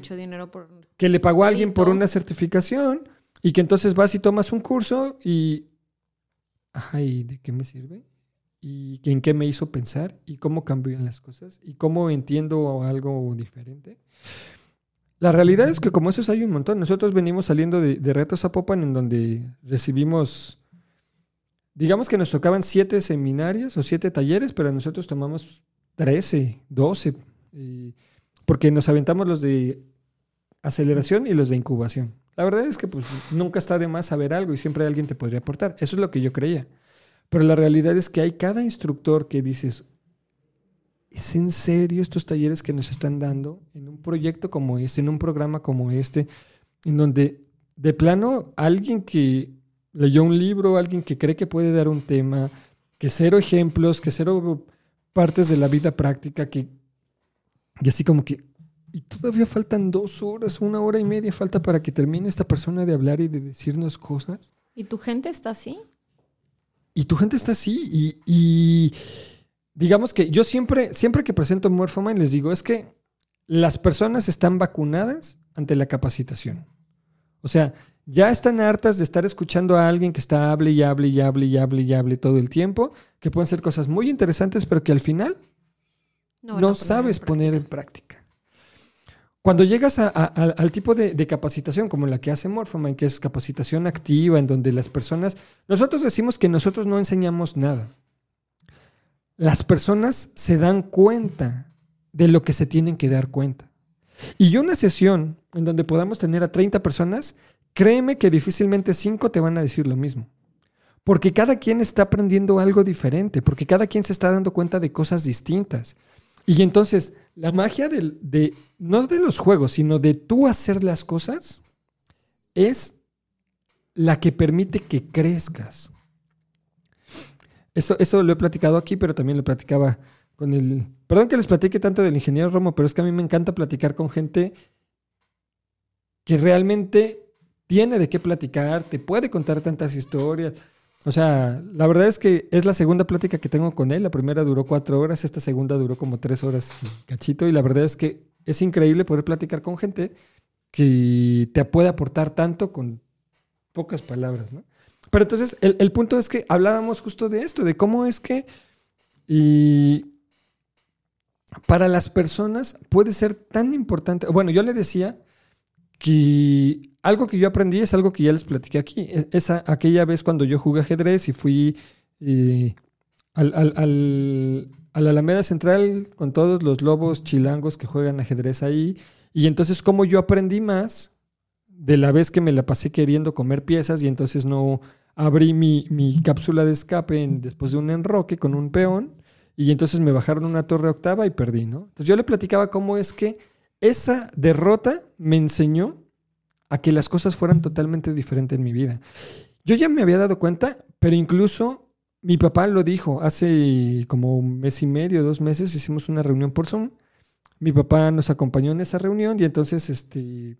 que le pagó a alguien por una certificación y que entonces vas y tomas un curso y, ajá, ¿y de qué me sirve? ¿Y en qué me hizo pensar? ¿Y cómo cambian las cosas? ¿Y cómo entiendo algo diferente? La realidad es que como esos hay un montón. Nosotros venimos saliendo de, de Retos Zapopan en donde recibimos digamos que nos tocaban siete seminarios o siete talleres, pero nosotros tomamos 13, 12, porque nos aventamos los de aceleración y los de incubación. La verdad es que pues, nunca está de más saber algo y siempre alguien te podría aportar. Eso es lo que yo creía. Pero la realidad es que hay cada instructor que dices, ¿es en serio estos talleres que nos están dando en un proyecto como este, en un programa como este, en donde de plano alguien que leyó un libro, alguien que cree que puede dar un tema, que cero ejemplos, que cero partes de la vida práctica, que y así como que y todavía faltan dos horas, una hora y media falta para que termine esta persona de hablar y de decirnos cosas. ¿Y tu gente está así? Y tu gente está así. Y, y digamos que yo siempre, siempre que presento Morphomind les digo, es que las personas están vacunadas ante la capacitación. O sea, ya están hartas de estar escuchando a alguien que está hable y hable y hable y hable y hable todo el tiempo, que pueden ser cosas muy interesantes, pero que al final no, sabes poner en práctica. Cuando llegas al tipo de, capacitación como la que hace Morphomind, que es capacitación activa, en donde las personas, nosotros decimos que nosotros no enseñamos nada. Las personas se dan cuenta de lo que se tienen que dar cuenta. Y una sesión en donde podamos tener a 30 personas créeme que difícilmente cinco te van a decir lo mismo. Porque cada quien está aprendiendo algo diferente, porque cada quien se está dando cuenta de cosas distintas. Y entonces, la magia de, no de los juegos, sino de tú hacer las cosas, es la que permite que crezcas. Eso, eso lo he platicado aquí, pero también lo platicaba con el... Perdón que les platique tanto del ingeniero Romo, pero es que a mí me encanta platicar con gente que realmente tiene de qué platicar, te puede contar tantas historias. O sea, la verdad es que es la segunda plática que tengo con él. La primera duró cuatro horas, esta segunda duró como tres horas cachito. Y la verdad es que es increíble poder platicar con gente que te puede aportar tanto con pocas palabras, ¿no? Pero entonces, el, punto es que hablábamos justo de esto, de cómo es que y para las personas puede ser tan importante. Bueno, yo le decía que algo que yo aprendí es algo que ya les platiqué aquí. E, esa, aquella vez cuando yo jugué ajedrez y fui eh, al, al, a la Alameda Central con todos los lobos chilangos que juegan ajedrez ahí. Y entonces, como yo aprendí más de la vez que me la pasé queriendo comer piezas y entonces no abrí mi, cápsula de escape después de un enroque con un peón y entonces me bajaron una torre octava y perdí, ¿no? Entonces yo le platicaba cómo es que esa derrota me enseñó a que las cosas fueran totalmente diferentes en mi vida. Yo ya me había dado cuenta, pero incluso mi papá lo dijo hace como un mes y medio, dos meses, hicimos una reunión por Zoom. Mi papá nos acompañó en esa reunión y entonces este,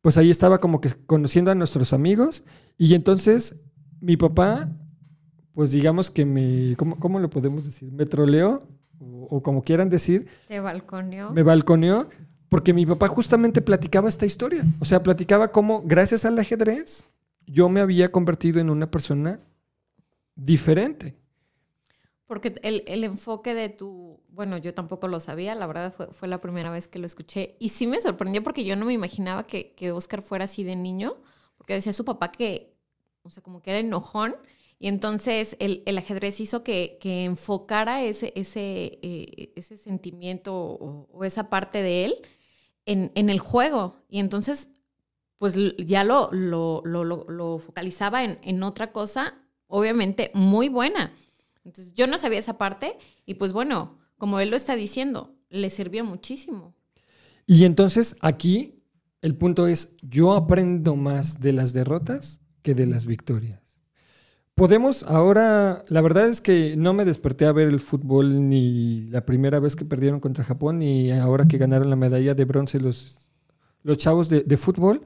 pues ahí estaba como que conociendo a nuestros amigos y entonces mi papá, pues digamos que me, ¿cómo, cómo lo podemos decir? Me troleó o, como quieran decir. Te balconeó. Me balconeó porque mi papá justamente platicaba esta historia. O sea, platicaba cómo gracias al ajedrez yo me había convertido en una persona diferente. Porque el, el, enfoque de tu, bueno, yo tampoco lo sabía, la verdad fue, fue, la primera vez que lo escuché y sí me sorprendió porque yo no me imaginaba que, que Oscar fuera así de niño, porque decía su papá que, o sea, como que era enojón y entonces el, el ajedrez hizo que, que, enfocara ese, ese, eh, ese sentimiento o, o, esa parte de él en, en, el juego y entonces pues ya lo, lo, lo, lo focalizaba en, en otra cosa, obviamente muy buena entonces yo no sabía esa parte y pues bueno, como él lo está diciendo, le sirvió muchísimo. Y entonces aquí el punto es, yo aprendo más de las derrotas que de las victorias. Podemos ahora, la verdad es que no me desperté a ver el fútbol ni la primera vez que perdieron contra Japón, ni ahora que ganaron la medalla de bronce los, los chavos de, de fútbol,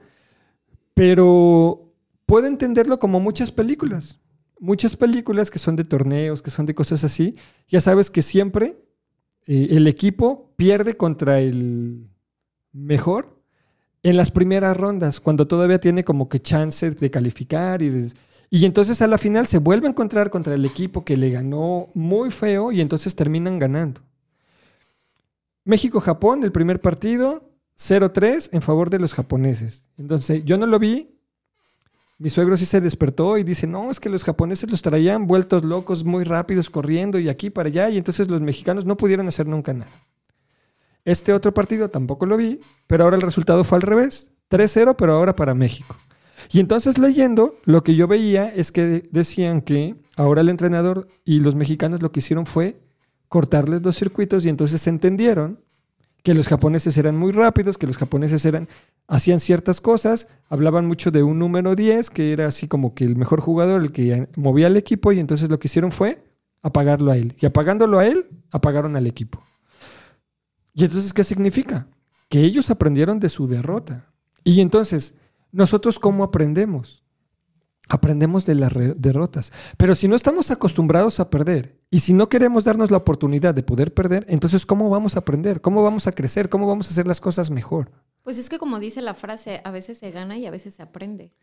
pero puedo entenderlo como muchas películas. Muchas películas que son de torneos, que son de cosas así, ya sabes que siempre eh, el equipo pierde contra el mejor en las primeras rondas, cuando todavía tiene como que chance de calificar y, y entonces a la final se vuelve a encontrar contra el equipo que le ganó muy feo y entonces terminan ganando. México-Japón, el primer partido, 0-3 en favor de los japoneses. Entonces, yo no lo vi, mi suegro sí se despertó y dice, no, es que los japoneses los traían vueltos locos, muy rápidos, corriendo y aquí para allá, y entonces los mexicanos no pudieron hacer nunca nada. Este otro partido tampoco lo vi, pero ahora el resultado fue al revés, 3-0, pero ahora para México. Y entonces leyendo, lo que yo veía es que decían que ahora el entrenador y los mexicanos lo que hicieron fue cortarles los circuitos y entonces entendieron que los japoneses eran muy rápidos, que los japoneses eran hacían ciertas cosas, hablaban mucho de un número 10, que era así como que el mejor jugador, el que movía al equipo, y entonces lo que hicieron fue apagarlo a él. Y apagándolo a él, apagaron al equipo. Y entonces, ¿qué significa? Que ellos aprendieron de su derrota. Y entonces, ¿nosotros cómo aprendemos? Aprendemos de las derrotas. Pero si no estamos acostumbrados a perder y si no queremos darnos la oportunidad de poder perder, entonces ¿cómo vamos a aprender? ¿Cómo vamos a crecer? ¿Cómo vamos a hacer las cosas mejor? Pues es que como dice la frase, a veces se gana y a veces se aprende.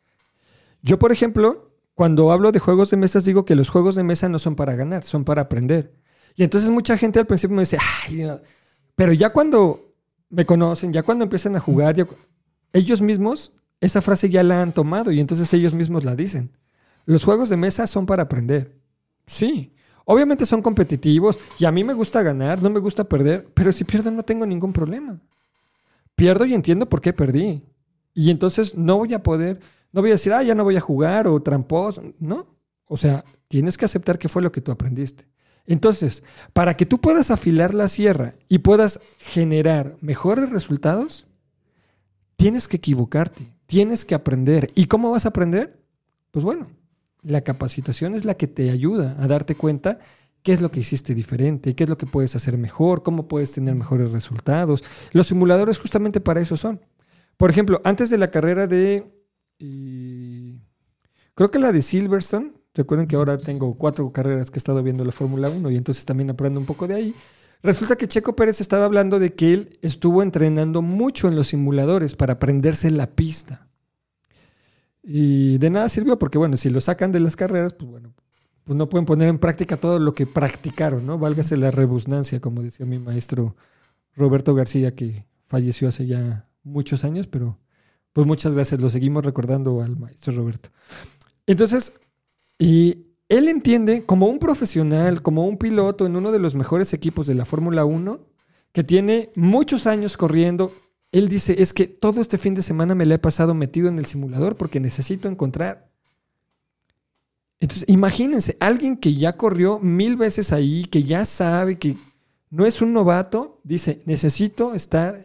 Yo, por ejemplo, cuando hablo de juegos de mesas, digo que los juegos de mesa no son para ganar, son para aprender. Y entonces mucha gente al principio me dice, ay, pero ya cuando me conocen, ya cuando empiezan a jugar, ellos mismos esa frase ya la han tomado y entonces ellos mismos la dicen. Los juegos de mesa son para aprender. Sí. Obviamente son competitivos y a mí me gusta ganar, no me gusta perder, pero si pierdo no tengo ningún problema pierdo y entiendo por qué perdí. Y entonces no voy a poder, no voy a decir, ah, ya no voy a jugar o tramposo. No. O sea, tienes que aceptar que fue lo que tú aprendiste. Entonces, para que tú puedas afilar la sierra y puedas generar mejores resultados, tienes que equivocarte, tienes que aprender. ¿Y cómo vas a aprender? Pues bueno, la capacitación es la que te ayuda a darte cuenta qué es lo que hiciste diferente, qué es lo que puedes hacer mejor, cómo puedes tener mejores resultados. Los simuladores justamente para eso son. Por ejemplo, antes de la carrera de... creo que la de Silverstone, recuerden que ahora tengo cuatro carreras que he estado viendo la Fórmula 1 y entonces también aprendo un poco de ahí. Resulta que Checo Pérez estaba hablando de que él estuvo entrenando mucho en los simuladores para aprenderse la pista. Y de nada sirvió porque, bueno, si lo sacan de las carreras, pues bueno, pues no pueden poner en práctica todo lo que practicaron, ¿no? Válgase la rebusnancia, como decía mi maestro Roberto García, que falleció hace ya muchos años, pero pues muchas gracias, lo seguimos recordando al maestro Roberto. Entonces, y él entiende como un profesional, como un piloto en uno de los mejores equipos de la Fórmula 1, que tiene muchos años corriendo. Él dice, es que todo este fin de semana me lo he pasado metido en el simulador porque necesito encontrar. Entonces, imagínense, alguien que ya corrió mil veces ahí, que ya sabe que no es un novato, dice, necesito estar,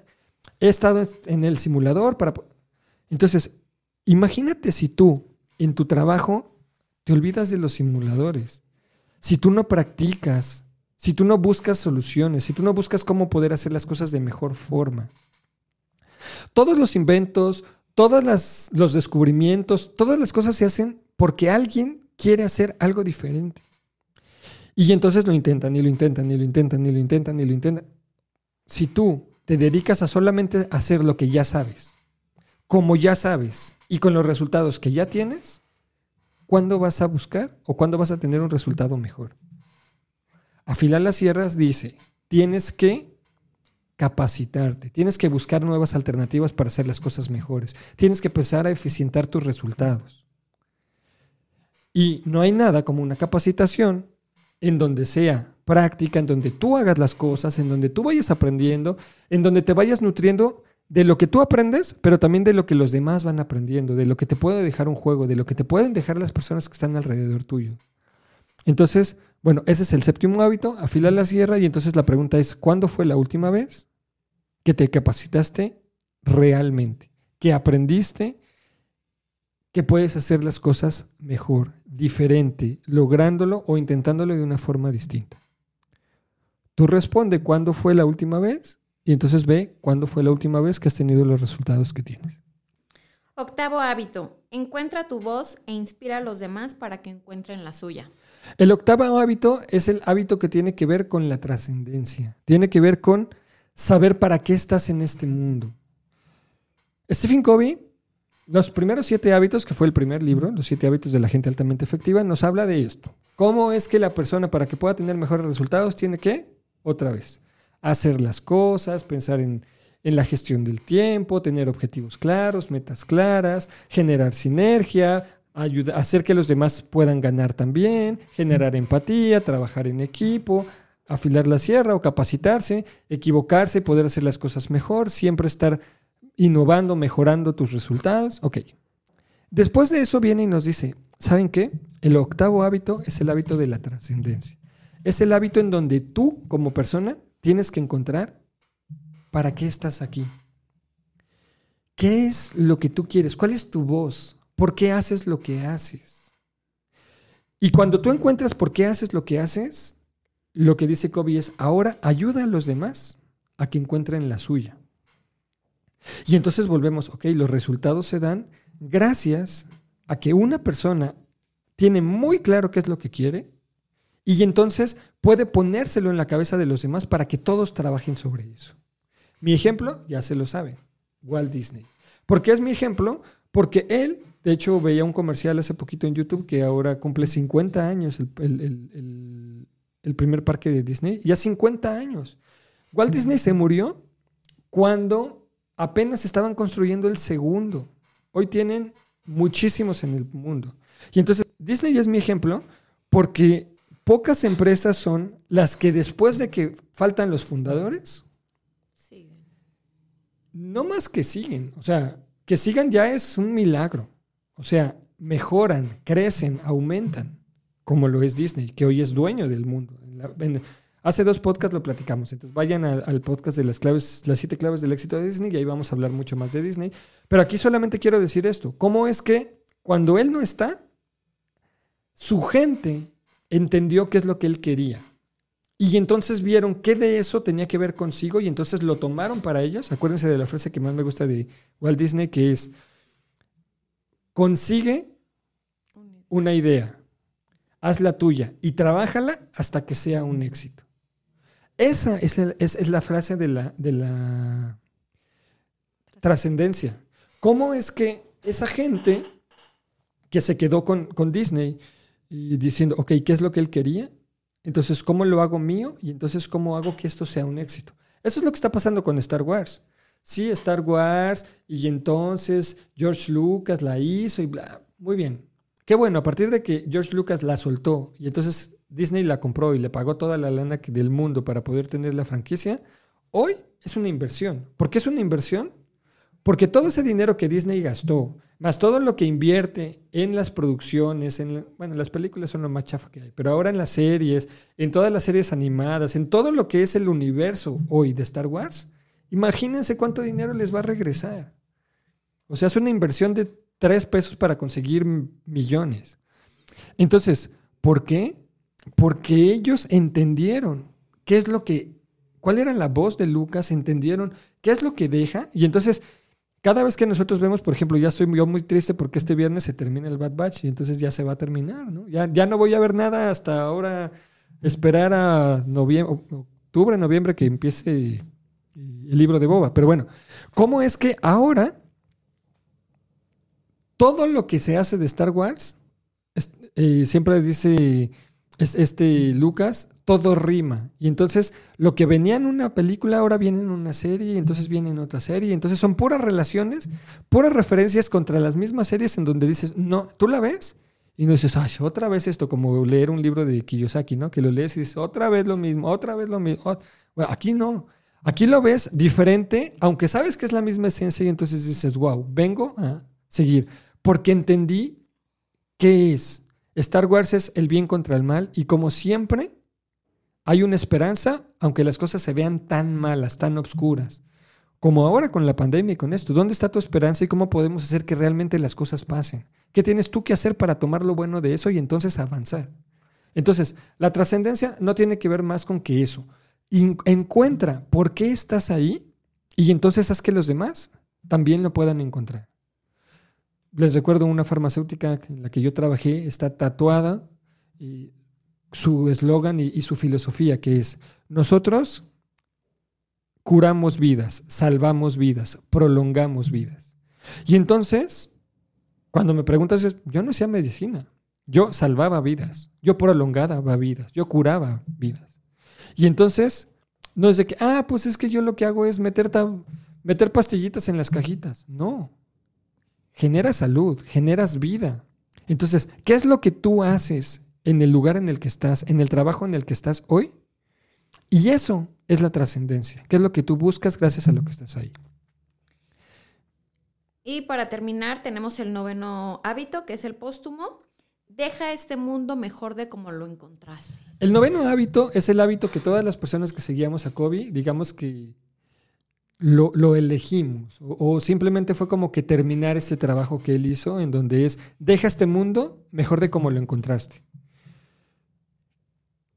he estado en el simulador para... Entonces, imagínate si tú en tu trabajo te olvidas de los simuladores. Si tú no practicas, si tú no buscas soluciones, si tú no buscas cómo poder hacer las cosas de mejor forma. Todos los inventos, todos los descubrimientos, todas las cosas se hacen porque alguien quiere hacer algo diferente. Y entonces lo intentan y lo intentan y lo intentan y lo intentan y lo intentan. Si tú te dedicas a solamente hacer lo que ya sabes, como ya sabes y con los resultados que ya tienes, ¿cuándo vas a buscar o cuándo vas a tener un resultado mejor? Afilar las sierras dice, tienes que capacitarte, tienes que buscar nuevas alternativas para hacer las cosas mejores, tienes que empezar a eficientar tus resultados. Y no hay nada como una capacitación en donde sea práctica, en donde tú hagas las cosas, en donde tú vayas aprendiendo, en donde te vayas nutriendo de lo que tú aprendes, pero también de lo que los demás van aprendiendo, de lo que te puede dejar un juego, de lo que te pueden dejar las personas que están alrededor tuyo. Entonces, bueno, ese es el séptimo hábito, afilar la sierra y entonces la pregunta es, ¿cuándo fue la última vez que te capacitaste realmente? Que aprendiste que puedes hacer las cosas mejor, diferente, lográndolo o intentándolo de una forma distinta. Tú responde cuándo fue la última vez y entonces ve cuándo fue la última vez que has tenido los resultados que tienes. Octavo hábito. Encuentra tu voz e inspira a los demás para que encuentren la suya. El octavo hábito es el hábito que tiene que ver con la trascendencia. Tiene que ver con saber para qué estás en este mundo. Stephen Covey, los primeros siete hábitos, que fue el primer libro, los siete hábitos de la gente altamente efectiva, nos habla de esto. ¿Cómo es que la persona para que pueda tener mejores resultados tiene que, otra vez, hacer las cosas, pensar en, la gestión del tiempo, tener objetivos claros, metas claras, generar sinergia, hacer que los demás puedan ganar también, generar empatía, trabajar en equipo, afilar la sierra o capacitarse, equivocarse, poder hacer las cosas mejor, siempre estar innovando, mejorando tus resultados. Ok. Después de eso viene y nos dice, ¿saben qué? El octavo hábito es el hábito de la trascendencia. Es el hábito en donde tú como persona tienes que encontrar para qué estás aquí. ¿Qué es lo que tú quieres? ¿Cuál es tu voz? ¿Por qué haces lo que haces? Y cuando tú encuentras por qué haces lo que haces, lo que dice Kobe es, ahora ayuda a los demás a que encuentren la suya. Y entonces volvemos, ok, los resultados se dan gracias a que una persona tiene muy claro qué es lo que quiere y entonces puede ponérselo en la cabeza de los demás para que todos trabajen sobre eso. Mi ejemplo, ya se lo saben, Walt Disney. ¿Por qué es mi ejemplo? Porque él, de hecho, veía un comercial hace poquito en YouTube que ahora cumple 50 años el, el primer parque de Disney, ya 50 años. Walt Disney se murió cuando apenas estaban construyendo el segundo. Hoy tienen muchísimos en el mundo. Y entonces Disney es mi ejemplo porque pocas empresas son las que después de que faltan los fundadores, siguen. No más que siguen, o sea, que sigan ya es un milagro. O sea, mejoran, crecen, aumentan, como lo es Disney, que hoy es dueño del mundo. hace dos podcasts lo platicamos, entonces vayan al, al, podcast de las claves, las siete claves del éxito de Disney y ahí vamos a hablar mucho más de Disney. Pero aquí solamente quiero decir esto, ¿cómo es que cuando él no está, su gente entendió qué es lo que él quería. Y entonces vieron qué de eso tenía que ver consigo y entonces lo tomaron para ellos. Acuérdense de la frase que más me gusta de Walt Disney, que es, consigue una idea, hazla tuya y trabájala hasta que sea un éxito. Esa es, la frase de la, de la trascendencia. ¿Cómo es que esa gente que se quedó con, con Disney y diciendo, ok, ¿qué es lo que él quería? Entonces, ¿cómo lo hago mío? Y entonces, ¿cómo hago que esto sea un éxito? Eso es lo que está pasando con Star Wars. Sí, Star Wars, y entonces George Lucas la hizo y bla. Muy bien. Qué bueno, a partir de que George Lucas la soltó y entonces Disney la compró y le pagó toda la lana del mundo para poder tener la franquicia, hoy es una inversión. ¿Por qué es una inversión? Porque todo ese dinero que Disney gastó, más todo lo que invierte en las producciones, en, bueno, las películas son lo más chafa que hay, pero ahora en las series, en todas las series animadas, en todo lo que es el universo hoy de Star Wars, imagínense cuánto dinero les va a regresar. O sea, es una inversión de tres pesos para conseguir millones. Entonces, ¿por qué? Porque ellos entendieron qué es lo que, cuál era la voz de Lucas, entendieron qué es lo que deja, y entonces cada vez que nosotros vemos, por ejemplo, ya estoy yo muy triste porque este viernes se termina el Bad Batch y entonces ya se va a terminar, ¿no? Ya, ya no voy a ver nada hasta ahora, esperar a noviembre, octubre, noviembre que empiece el libro de Boba. Pero bueno, ¿cómo es que ahora todo lo que se hace de Star Wars, eh, siempre dice este Lucas, todo rima. Y entonces lo que venía en una película ahora viene en una serie y entonces viene en otra serie. Y entonces son puras relaciones, puras referencias contra las mismas series en donde dices, no, tú la ves y no dices, ay, otra vez esto, como leer un libro de Kiyosaki, ¿no? Que lo lees y dices, otra vez lo mismo, otra vez lo mismo. Aquí no. Aquí lo ves diferente, aunque sabes que es la misma esencia y entonces dices, wow, vengo a seguir. Porque entendí qué es. Star Wars es el bien contra el mal y como siempre hay una esperanza, aunque las cosas se vean tan malas, tan obscuras. Como ahora con la pandemia y con esto, ¿dónde está tu esperanza y cómo podemos hacer que realmente las cosas pasen? ¿Qué tienes tú que hacer para tomar lo bueno de eso y entonces avanzar? Entonces, la trascendencia no tiene que ver más con que eso. encuentra por qué estás ahí y entonces haz que los demás también lo puedan encontrar. Les recuerdo una farmacéutica en la que yo trabajé, está tatuada y su eslogan y, su filosofía, que es, nosotros curamos vidas, salvamos vidas, prolongamos vidas. Y entonces, cuando me preguntas, yo no hacía medicina, yo salvaba vidas, yo prolongaba vidas, yo curaba vidas. Y entonces, no es de que, ah, pues es que yo lo que hago es meter, meter pastillitas en las cajitas. No. Generas salud, generas vida. Entonces, ¿qué es lo que tú haces en el lugar en el que estás, en el trabajo en el que estás hoy. Y eso es la trascendencia, que es lo que tú buscas gracias a lo que estás ahí. Y para terminar, tenemos el noveno hábito, que es el póstumo. Deja este mundo mejor de como lo encontraste. El noveno hábito es el hábito que todas las personas que seguíamos a Kobe, digamos que lo, elegimos, o, simplemente fue como que terminar este trabajo que él hizo, en donde es, deja este mundo mejor de como lo encontraste.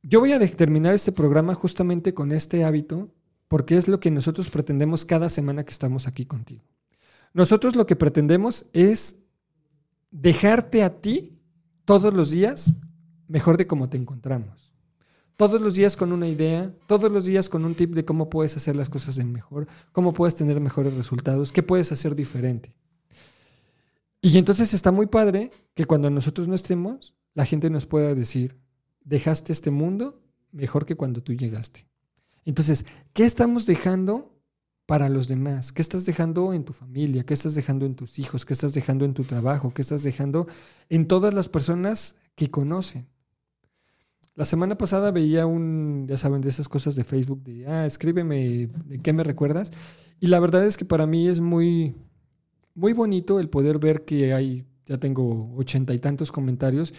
Yo voy a terminar este programa justamente con este hábito, porque es lo que nosotros pretendemos cada semana que estamos aquí contigo. Nosotros lo que pretendemos es dejarte a ti todos los días mejor de cómo te encontramos. Todos los días con una idea, todos los días con un tip de cómo puedes hacer las cosas mejor, cómo puedes tener mejores resultados, qué puedes hacer diferente. Y entonces está muy padre que cuando nosotros no estemos, la gente nos pueda decir, dejaste este mundo mejor que cuando tú llegaste. Entonces, ¿qué estamos dejando para los demás? ¿Qué estás dejando en tu familia? ¿Qué estás dejando en tus hijos? ¿Qué estás dejando en tu trabajo? ¿Qué estás dejando en todas las personas que conocen? La semana pasada veía un, ya saben, de esas cosas de Facebook, de, ah, escríbeme, ¿de qué me recuerdas? Y la verdad es que para mí es muy, muy bonito el poder ver que hay, ya tengo ochenta y tantos comentarios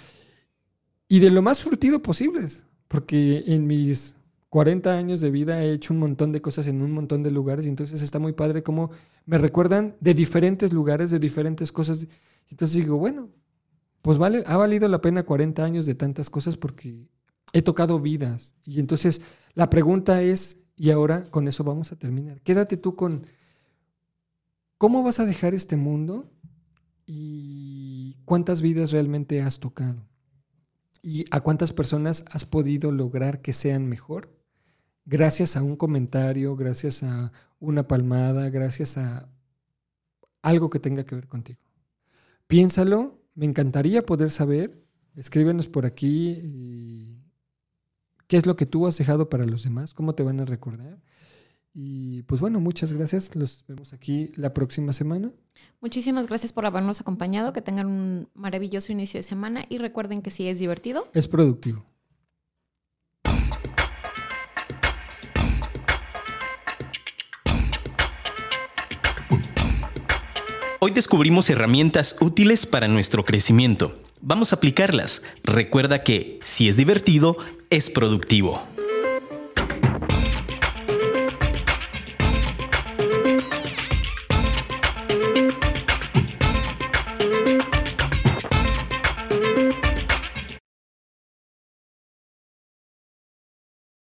y de lo más surtido posibles, porque en mis 40 años de vida he hecho un montón de cosas en un montón de lugares y entonces está muy padre como me recuerdan de diferentes lugares, de diferentes cosas. Entonces digo, bueno, pues vale, ha valido la pena 40 años de tantas cosas porque he tocado vidas. Y entonces la pregunta es, y ahora con eso vamos a terminar, quédate tú con, ¿cómo vas a dejar este mundo? ¿Y cuántas vidas realmente has tocado? ¿Y a cuántas personas has podido lograr que sean mejor? Gracias a un comentario, gracias a una palmada, gracias a algo que tenga que ver contigo. Piénsalo, me encantaría poder saber. Escríbenos por aquí qué es lo que tú has dejado para los demás, cómo te van a recordar. Y pues bueno, muchas gracias. Los vemos aquí la próxima semana. Muchísimas gracias por habernos acompañado. Que tengan un maravilloso inicio de semana y recuerden que si es divertido, es productivo. Hoy descubrimos herramientas útiles para nuestro crecimiento. Vamos a aplicarlas. Recuerda que si es divertido, es productivo.